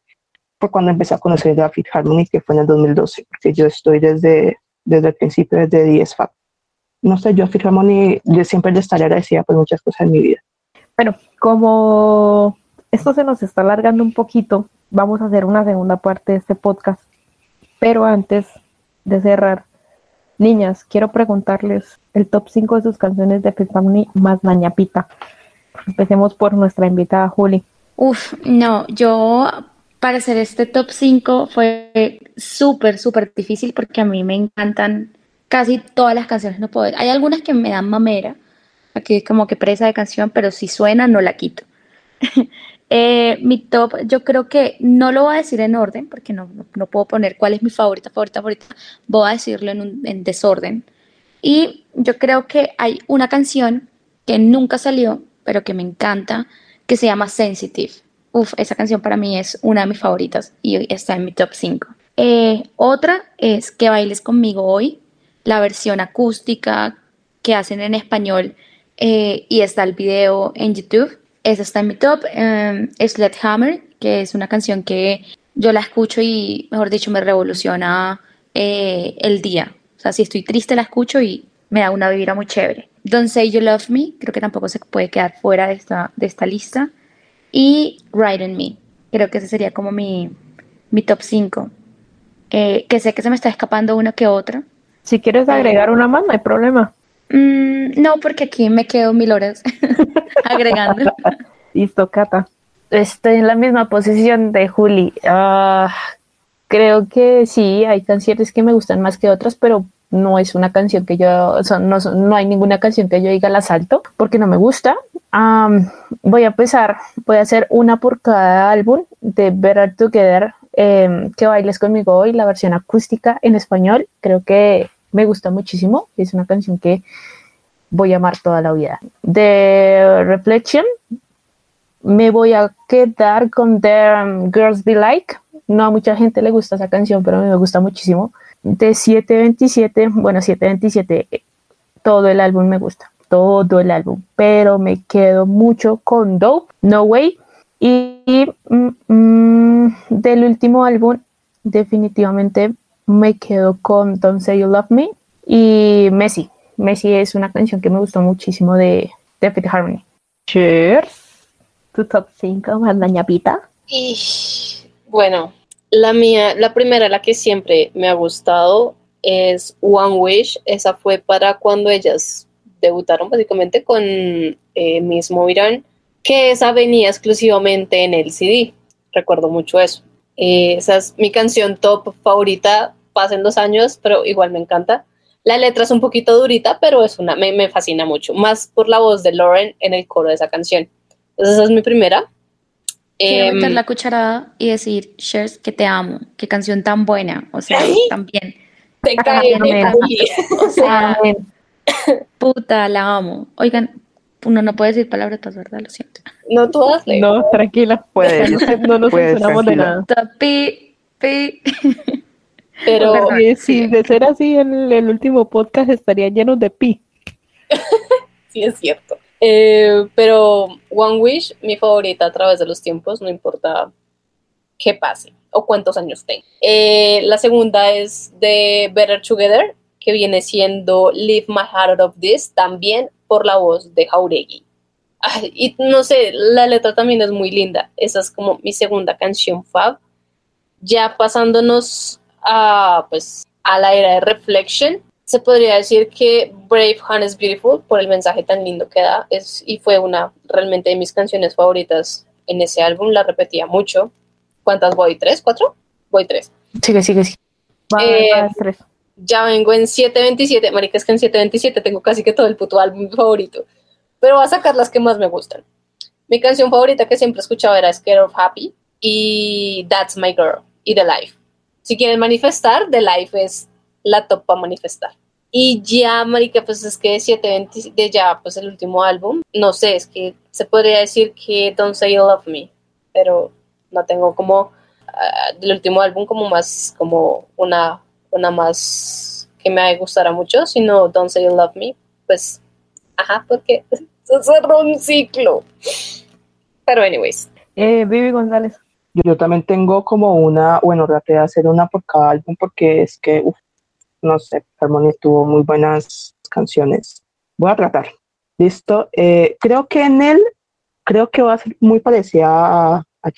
fue cuando empecé a conocer Fit Harmony, que fue en el 2012, porque yo estoy desde, desde el principio, desde 10 FAP. No sé, yo a Fit Harmony yo siempre le estaré agradecida por muchas cosas en mi vida. Bueno, como esto se nos está alargando un poquito. Vamos a hacer una segunda parte de este podcast. Pero antes de cerrar, niñas, quiero preguntarles el top 5 de sus canciones de Family más dañapita. Empecemos por nuestra invitada Juli. Uf, no, yo para hacer este top 5 fue súper, súper difícil porque a mí me encantan casi todas las canciones. No puedo. Hay algunas que me dan mamera, aquí como que presa de canción, pero si suena no la quito. Eh, mi top, yo creo que no lo voy a decir en orden, porque no, no, puedo poner cuál es mi favorita, favorita, favorita. Voy a decirlo en desorden. Y yo creo que hay una canción que nunca salió, pero que me encanta, que se llama Sensitive. Uf, esa canción para mí es una de mis favoritas y está en mi top 5. Eh, otra es Que bailes conmigo hoy, la versión acústica que hacen en español eh, y está el video en YouTube. Esa está en mi top. Um, Hammer, que es una canción que yo la escucho y, mejor dicho, me revoluciona eh, el día. O sea, si estoy triste la escucho y me da una vibra muy chévere. Don't Say You Love Me, creo que tampoco se puede quedar fuera de esta, de esta lista. Y Ride on Me, creo que ese sería como mi, mi top 5. Eh, que sé que se me está escapando una que otra. Si quieres agregar una más, no hay problema. Mm, no, porque aquí me quedo mil horas agregando. Listo, Cata. Estoy en la misma posición de Juli. Ah, creo que sí, hay canciones que me gustan más que otras, pero no es una canción que yo, o sea, no, no, hay ninguna canción que yo diga la salto porque no me gusta. voy a empezar, voy a hacer una por cada álbum de Better Together, eh, que bailes conmigo hoy, la versión acústica en español. Creo que me gusta muchísimo. Es una canción que voy a amar toda la vida. De Reflection, me voy a quedar con The Girls Be Like. No a mucha gente le gusta esa canción, pero me gusta muchísimo. De 727, bueno, 727, todo el álbum me gusta, todo el álbum, pero me quedo mucho con Dope, No Way. Y, mm, mm, del último álbum, definitivamente me quedo con Don't Say You Love Me y Messi. Messi es una canción que me gustó muchísimo de, de Harmony. Cheers. Tu top 5 más dañapita. Y bueno, la mía, la primera, la que siempre me ha gustado es One Wish. Esa fue para cuando ellas debutaron básicamente con eh, Mismo Irán, que esa venía exclusivamente en el CD. Recuerdo mucho eso. Eh, esa es mi canción top favorita pasen dos años, pero igual me encanta. La letra es un poquito durita, pero es una, me, me fascina mucho, más por la voz de Lauren en el coro de esa canción. Entonces esa es mi primera. Quiero em, meter la cucharada y decir, Shares, que te amo, qué canción tan buena, o sea, también. Te cae O sea, puta, la amo. Oigan, uno no puede decir palabras, ¿verdad? Lo siento. No todas. No, tranquila, puedes. No, nos censuramos de nada. Pi, pi. Pero si de ser así en el último podcast estaría lleno de pi. sí, es cierto. Eh, pero One Wish, mi favorita a través de los tiempos, no importa qué pase o cuántos años tenga. Eh, la segunda es de Better Together, que viene siendo Leave My Heart Out of This, también por la voz de Jauregui. y no sé, la letra también es muy linda. Esa es como mi segunda canción fab. Ya pasándonos a, pues, a la era de Reflection, se podría decir que Brave Hand is Beautiful por el mensaje tan lindo que da es, y fue una realmente de mis canciones favoritas en ese álbum, la repetía mucho. ¿Cuántas voy? ¿Tres? ¿Cuatro? Voy tres. Sigue, sigue, sigue. Va, Eh, va, tres. Ya vengo en 727, marica, es que en 727 tengo casi que todo el puto álbum favorito, pero voy a sacar las que más me gustan. Mi canción favorita que siempre escuchaba era Scared of Happy y That's My Girl y The Life. Si quieren manifestar, The Life es la top para manifestar. Y ya, marica, pues es que 720 de ya, pues el último álbum, no sé, es que se podría decir que Don't Say You Love Me, pero no tengo como ah, del último álbum como más, como una, una más que me gustara mucho, sino Don't Say You Love Me, pues, ajá, porque se cerró un ciclo. Pero anyways, Eh, Vivi González. Yo, también tengo como una, bueno, traté de hacer una por cada álbum porque es que, uf, no sé, Harmony tuvo muy buenas canciones. Voy a tratar. Listo. Eh, creo que en él, creo que va a ser muy parecida a, a.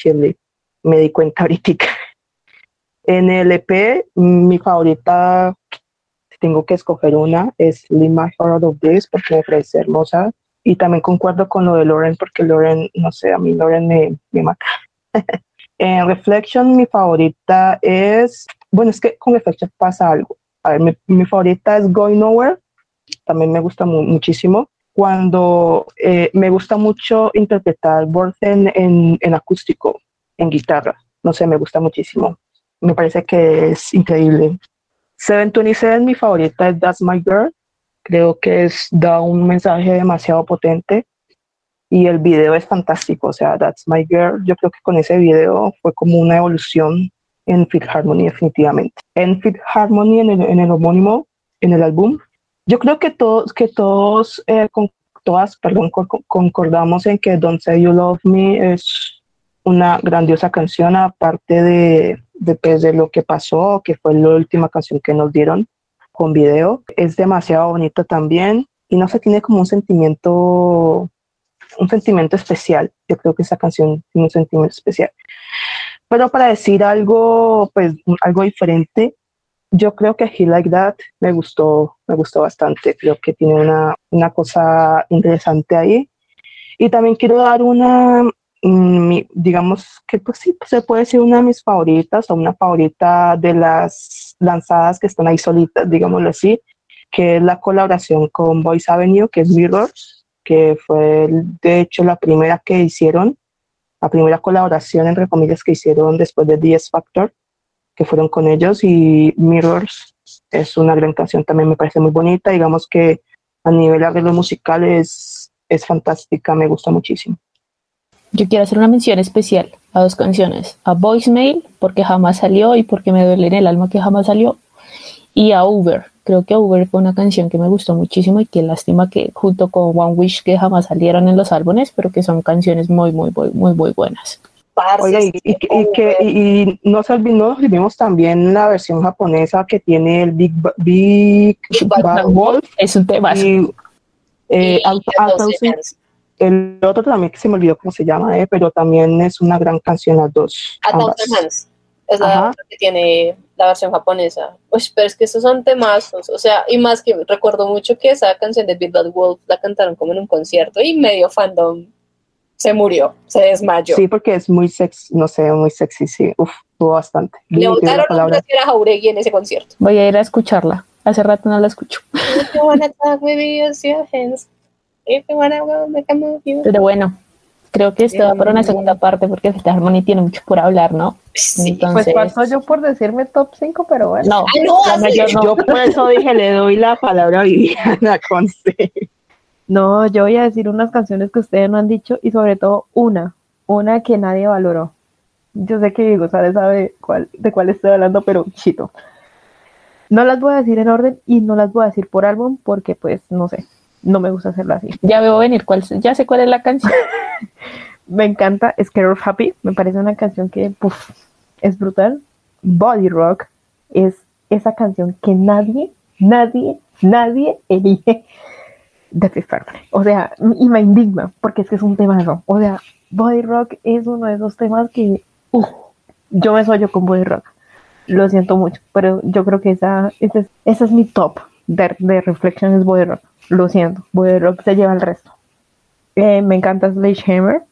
Me di cuenta ahorita. En el EP, mi favorita, tengo que escoger una, es My Heart of This porque me parece hermosa. Y también concuerdo con lo de Lauren porque Lauren, no sé, a mí Lauren me, me mata. En Reflection, mi favorita es. Bueno, es que con Reflection pasa algo. A ver, mi, favorita es Going Nowhere. También me gusta mu- muchísimo. Cuando eh, me gusta mucho interpretar Borten en, acústico, en guitarra. No sé, me gusta muchísimo. Me parece que es increíble. 727, mi favorita es That's My Girl. Creo que da un mensaje demasiado potente y el video es fantástico, o sea, That's My Girl, yo creo que con ese video fue como una evolución en Fit Harmony definitivamente. En Fit Harmony, en el, en el homónimo, en el álbum, yo creo que todos, que todos, eh, con, todas, perdón, con- con- concordamos en que Don't Say You Love Me es una grandiosa canción, aparte de, de, pues, de lo que pasó, que fue la última canción que nos dieron con video. Es demasiado bonita también y no se tiene como un sentimiento un sentimiento especial. Yo creo que esa canción tiene un sentimiento especial. Pero para decir algo, pues algo diferente, yo creo que He Like That me gustó, me gustó bastante. Creo que tiene una, una cosa interesante ahí. Y también quiero dar una, mm, digamos que pues sí, se puede decir una de mis favoritas o una favorita de las lanzadas que están ahí solitas, digámoslo así, que es la colaboración con Voice Avenue, que es Mirrors que fue de hecho la primera que hicieron, la primera colaboración entre comillas que hicieron después de X Factor, que fueron con ellos y Mirrors es una gran canción, también me parece muy bonita, digamos que a nivel de arreglo musical es, es fantástica, me gusta muchísimo. Yo quiero hacer una mención especial a dos canciones. A Voicemail, porque jamás salió y porque me duele en el alma que jamás salió. Y a Uber. Creo que Uber fue una canción que me gustó muchísimo y que lástima que junto con One Wish que jamás salieron en los álbumes, pero que son canciones muy, muy, muy, muy, muy buenas. Oiga, y, y, y que y, y no se olvidó, nos olvidemos también la versión japonesa que tiene el Big, Ba- Big Bad Wolf Es un tema. y eh, Out-. El otro también que se me olvidó cómo se llama, eh, pero también es una gran canción las dos. A ambas. Es la Ajá. que tiene la versión japonesa. Uy, pero es que esos son temazos. O sea, y más que recuerdo mucho que esa canción de Big Bad Wolf la cantaron como en un concierto y medio fandom se murió, se desmayó. Sí, porque es muy sexy, no sé, muy sexy, sí. Uf, tuvo bastante. Le la botaron un palabra. a Jauregui en ese concierto. Voy a ir a escucharla. Hace rato no la escucho. Pero bueno, creo que esto va para una segunda parte porque Fita Harmony tiene mucho por hablar, ¿no? Sí. Entonces, Pues paso yo por decirme top 5, pero bueno. no, Ay, no, la así. mayor no. Yo por eso dije, le doy la palabra a Viviana Conce. No, yo voy a decir unas canciones que ustedes no han dicho y sobre todo una, una que nadie valoró. Yo sé que González sabe cuál, de cuál estoy hablando, pero chito. No las voy a decir en orden y no las voy a decir por álbum porque pues no sé, no me gusta hacerlo así. Ya veo venir cuál, ya sé cuál es la canción. Me encanta Scared of Happy, me parece una canción que es brutal. Body Rock es esa canción que nadie, nadie, nadie elige de Fifth. O sea, y me indigna porque es que es un tema O sea, Body Rock es uno de esos temas que yo me soy con Body Rock. Lo siento mucho, pero yo creo que esa, esa, es, esa es mi top de, de Reflection es Boy Rock. Lo siento, Rock se lleva el resto. Eh, me encanta Sledgehammer,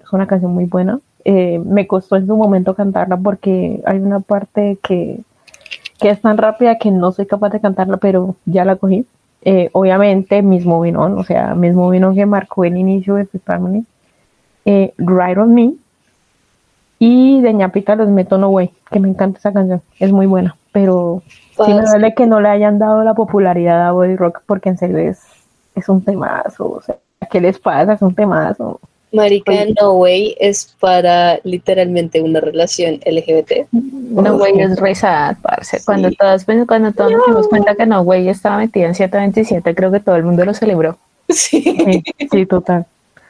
es una canción muy buena. Eh, me costó en su momento cantarla porque hay una parte que, que es tan rápida que no soy capaz de cantarla, pero ya la cogí. Eh, obviamente, mismo Vinon, o sea, mismo Vinon que marcó el inicio de Fifth Harmony. Eh, Ride on Me. Y de ñapita los meto No Way, que me encanta esa canción, es muy buena. Pero sí me Pues- duele que no le hayan dado la popularidad a Body Rock porque en serio es, es un temazo. O sea, ¿qué les pasa? Es un temazo. Marica, No Way es para literalmente una relación LGBT. No Way es rezada, parce. Cuando todos, pues, cuando todos nos dimos cuenta que No Way estaba metida en 727, creo que todo el mundo lo celebró. Sí. Sí, sí, total.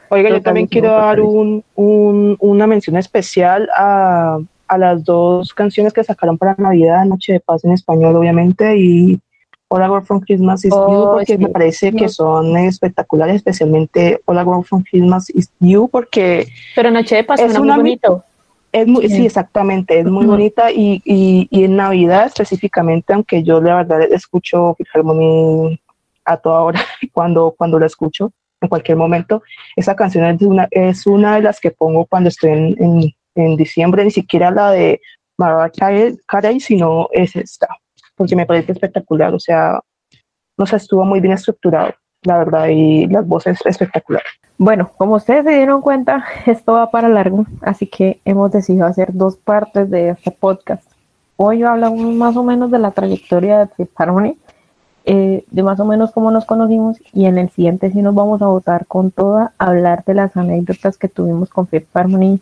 Oiga, yo también quiero dar un, un- una mención especial a, a las dos canciones que sacaron para Navidad, Noche de Paz en español, obviamente, y All I Want from Christmas is Oh, You, porque sí. me parece que son espectaculares, especialmente I Want from Christmas is You, porque Pero Noche de Paz Es suena muy una- bonito. es muy, Sí. sí, exactamente, es muy bonita y, y, y en Navidad específicamente, aunque yo la verdad escucho Fifth Harmony a toda hora cuando, cuando la escucho, en cualquier momento, esa canción es una, es una de las que pongo cuando estoy en, en, en diciembre, ni siquiera la de Mariah Carey- sino es esta, porque me parece espectacular, o sea, no sé, estuvo muy bien estructurado, la verdad, y las voces espectaculares. Bueno, como ustedes se dieron cuenta, esto va para largo, así que hemos decidido hacer dos partes de este podcast. Hoy hablamos más o menos de la trayectoria de Harmony, eh, de más o menos cómo nos conocimos, y en el siguiente sí nos vamos a votar con toda, a hablar de las anécdotas que tuvimos con Fifth Harmony,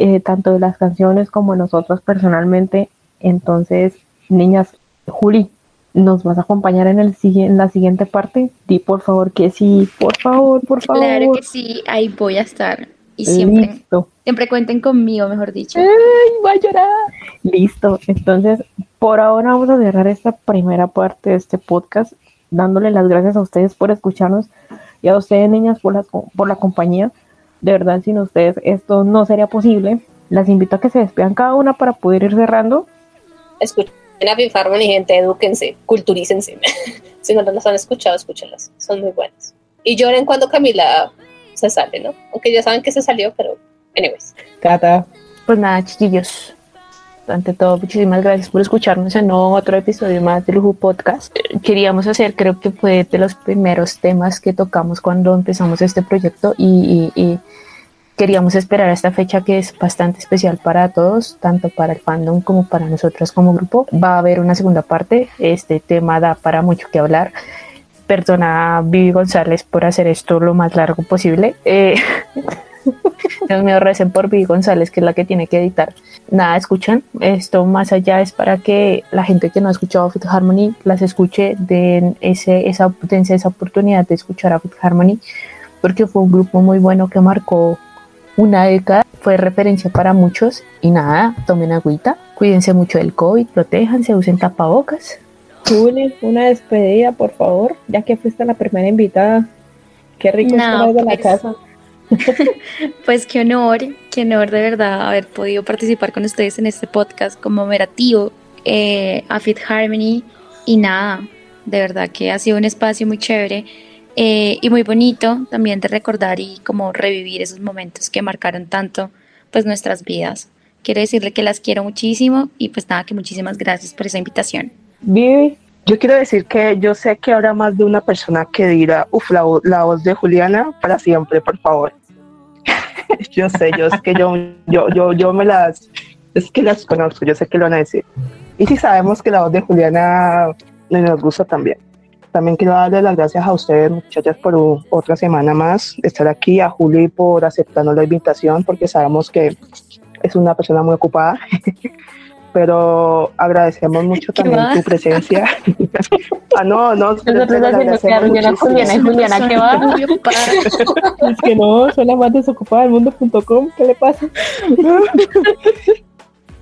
eh, tanto de las canciones como nosotros personalmente. Entonces, niñas, Juli, ¿nos vas a acompañar en, el, en la siguiente parte? Di por favor que sí, por favor, por favor. Claro que sí, ahí voy a estar. Y siempre, Listo, siempre cuenten conmigo, mejor dicho. ¡Ay, voy a llorar! listo. Entonces, por ahora vamos a cerrar esta primera parte de este podcast, dándole las gracias a ustedes por escucharnos y a ustedes, niñas, por la, por la compañía. De verdad, sin ustedes esto no sería posible. Las invito a que se despidan cada una para poder ir cerrando. Escuchen a Fifth Harmony, gente, edúquense, culturícense. si no las han escuchado, escúchenlas, son muy buenas. Y lloren cuando Camila se sale, ¿no? Aunque ya saben que se salió, pero, anyways. Cata. Pues nada, chiquillos. Ante todo, muchísimas gracias por escucharnos en otro episodio más del Lujo Podcast. Eh, Queríamos hacer, creo que fue de los primeros temas que tocamos cuando empezamos este proyecto y, y- y queríamos esperar a esta fecha que es bastante especial para todos, tanto para el fandom como para nosotros como grupo. Va a haber una segunda parte. Este tema da para mucho que hablar. Perdona a Vivi González por hacer esto lo más largo posible. Eh, Dios mío, recen por Vivi González, que es la que tiene que editar. Nada, escuchan. Esto más allá es para que la gente que no ha escuchado Fifth Harmony las escuche, den ese, esa potencia, esa oportunidad de escuchar a Fifth Harmony, porque fue un grupo muy bueno que marcó una década, fue referencia para muchos. Y nada, tomen agüita, cuídense mucho del COVID, protéjanse, usen tapabocas. Juli, una despedida, por favor, ya que fuiste la primera invitada. Qué rico No, estar de la pues, casa. Pues qué honor, qué honor de verdad haber podido participar con ustedes en este podcast como merativo eh, a Fit Harmony y nada, de verdad que ha sido un espacio muy chévere eh, y muy bonito también de recordar y como revivir esos momentos que marcaron tanto pues nuestras vidas. Quiero decirle que las quiero muchísimo y pues nada, que muchísimas gracias por esa invitación. Yo quiero decir que yo sé que habrá más de una persona que dirá, uff, la, la voz de Juliana para siempre, por favor. yo sé, yo es que yo, yo, yo, yo me las, es que las conozco, yo sé que lo van a decir. Y si sabemos que la voz de Juliana nos gusta también. También quiero darle las gracias a ustedes, muchachas, por u- otra semana más de estar aquí, a Juli por aceptarnos la invitación, porque sabemos que es una persona muy ocupada. Pero agradecemos mucho ¿Qué también va? tu presencia. ah, no, no, Nosotros haciendo que Juliana, Juliana, ¿qué va? es que no, soy la más desocupada del mundo.com. ¿Qué le pasa?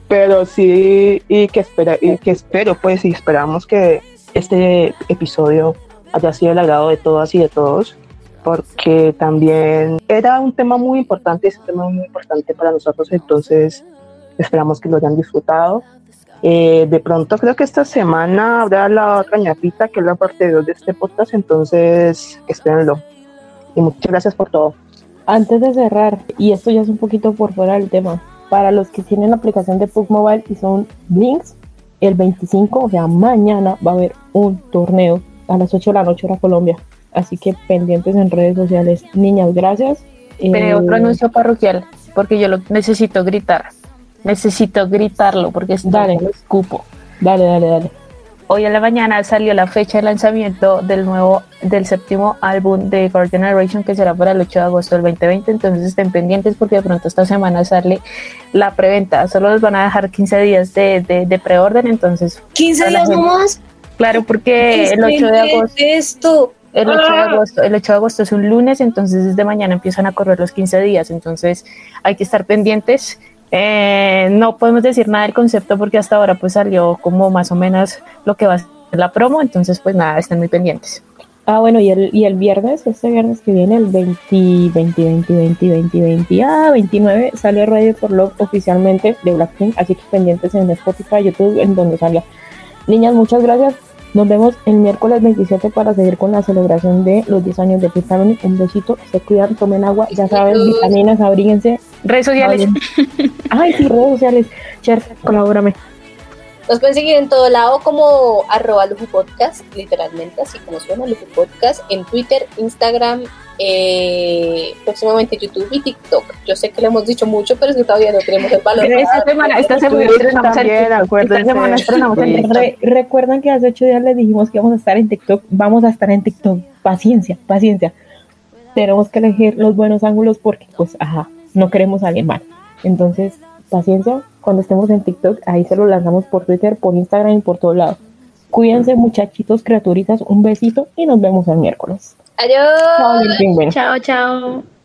pero sí y que espera y que espero pues y esperamos que este episodio haya sido el agrado de todas y de todos porque también era un tema muy importante es un tema muy importante para nosotros entonces esperamos que lo hayan disfrutado Eh, de pronto creo que esta semana habrá la otra ñapita, que es la parte 2 de este podcast, entonces espérenlo. Y muchas gracias por todo. Antes de cerrar, y esto ya es un poquito por fuera del tema, para los que tienen la aplicación de PUC Mobile y son Blinks, el 25, o sea, mañana va a haber un torneo a las 8 de la noche hora Colombia. Así que pendientes en redes sociales. Niñas, gracias. Pero Eh, otro anuncio parroquial, porque yo lo necesito gritar. Necesito gritarlo porque es Dale. lo escupo. Dale, dale, dale. Hoy en la mañana salió la fecha de lanzamiento del nuevo, del séptimo álbum de Core Generation que será para el 8 de agosto del 2020. Entonces estén pendientes porque de pronto esta semana sale la preventa. Solo les van a dejar 15 días de, de, de preorden. Entonces, 15 Hola, días nomás. claro, porque el 8 de agosto. Esto. El 8, de Ah. agosto, el 8 de agosto es un lunes, entonces desde mañana empiezan a correr los 15 días, entonces hay que estar pendientes. Eh, no podemos decir nada del concepto porque hasta ahora pues salió como más o menos lo que va a ser la promo, entonces pues nada, estén muy pendientes. Ah, bueno, y el, y el viernes, este viernes que viene, el 20, 20, 20, 20, 20, 20, ah, 29, sale Ready for Love oficialmente de Blackpink, así que pendientes en Spotify, YouTube, en donde salga. Niñas, muchas gracias. Nos vemos el miércoles 27 para seguir con la celebración de los 10 años de Family. Un besito, se cuidan, tomen agua, ya saben, vitaminas, abríguense. Redes sociales. Ay, sí, redes sociales. Cher, colabórame. Nos pueden seguir en todo lado como arroba Podcast, literalmente, así como suena Luju Podcast, en Twitter, Instagram, eh, próximamente YouTube y TikTok. Yo sé que lo hemos dicho mucho, pero es que todavía no tenemos el valor. Esta semana, esta estrenamos el TikTok. Re- recuerdan que hace ocho días les dijimos que vamos a estar en TikTok. Vamos a estar en TikTok. Paciencia, paciencia. Tenemos que elegir los buenos ángulos porque, pues, ajá, no queremos salir mal. Entonces, paciencia. Cuando estemos en TikTok, ahí se lo lanzamos por Twitter, por Instagram y por todos lados. Cuídense, muchachitos, criaturitas. Un besito y nos vemos el miércoles. Adiós. Chao. Chao, chao.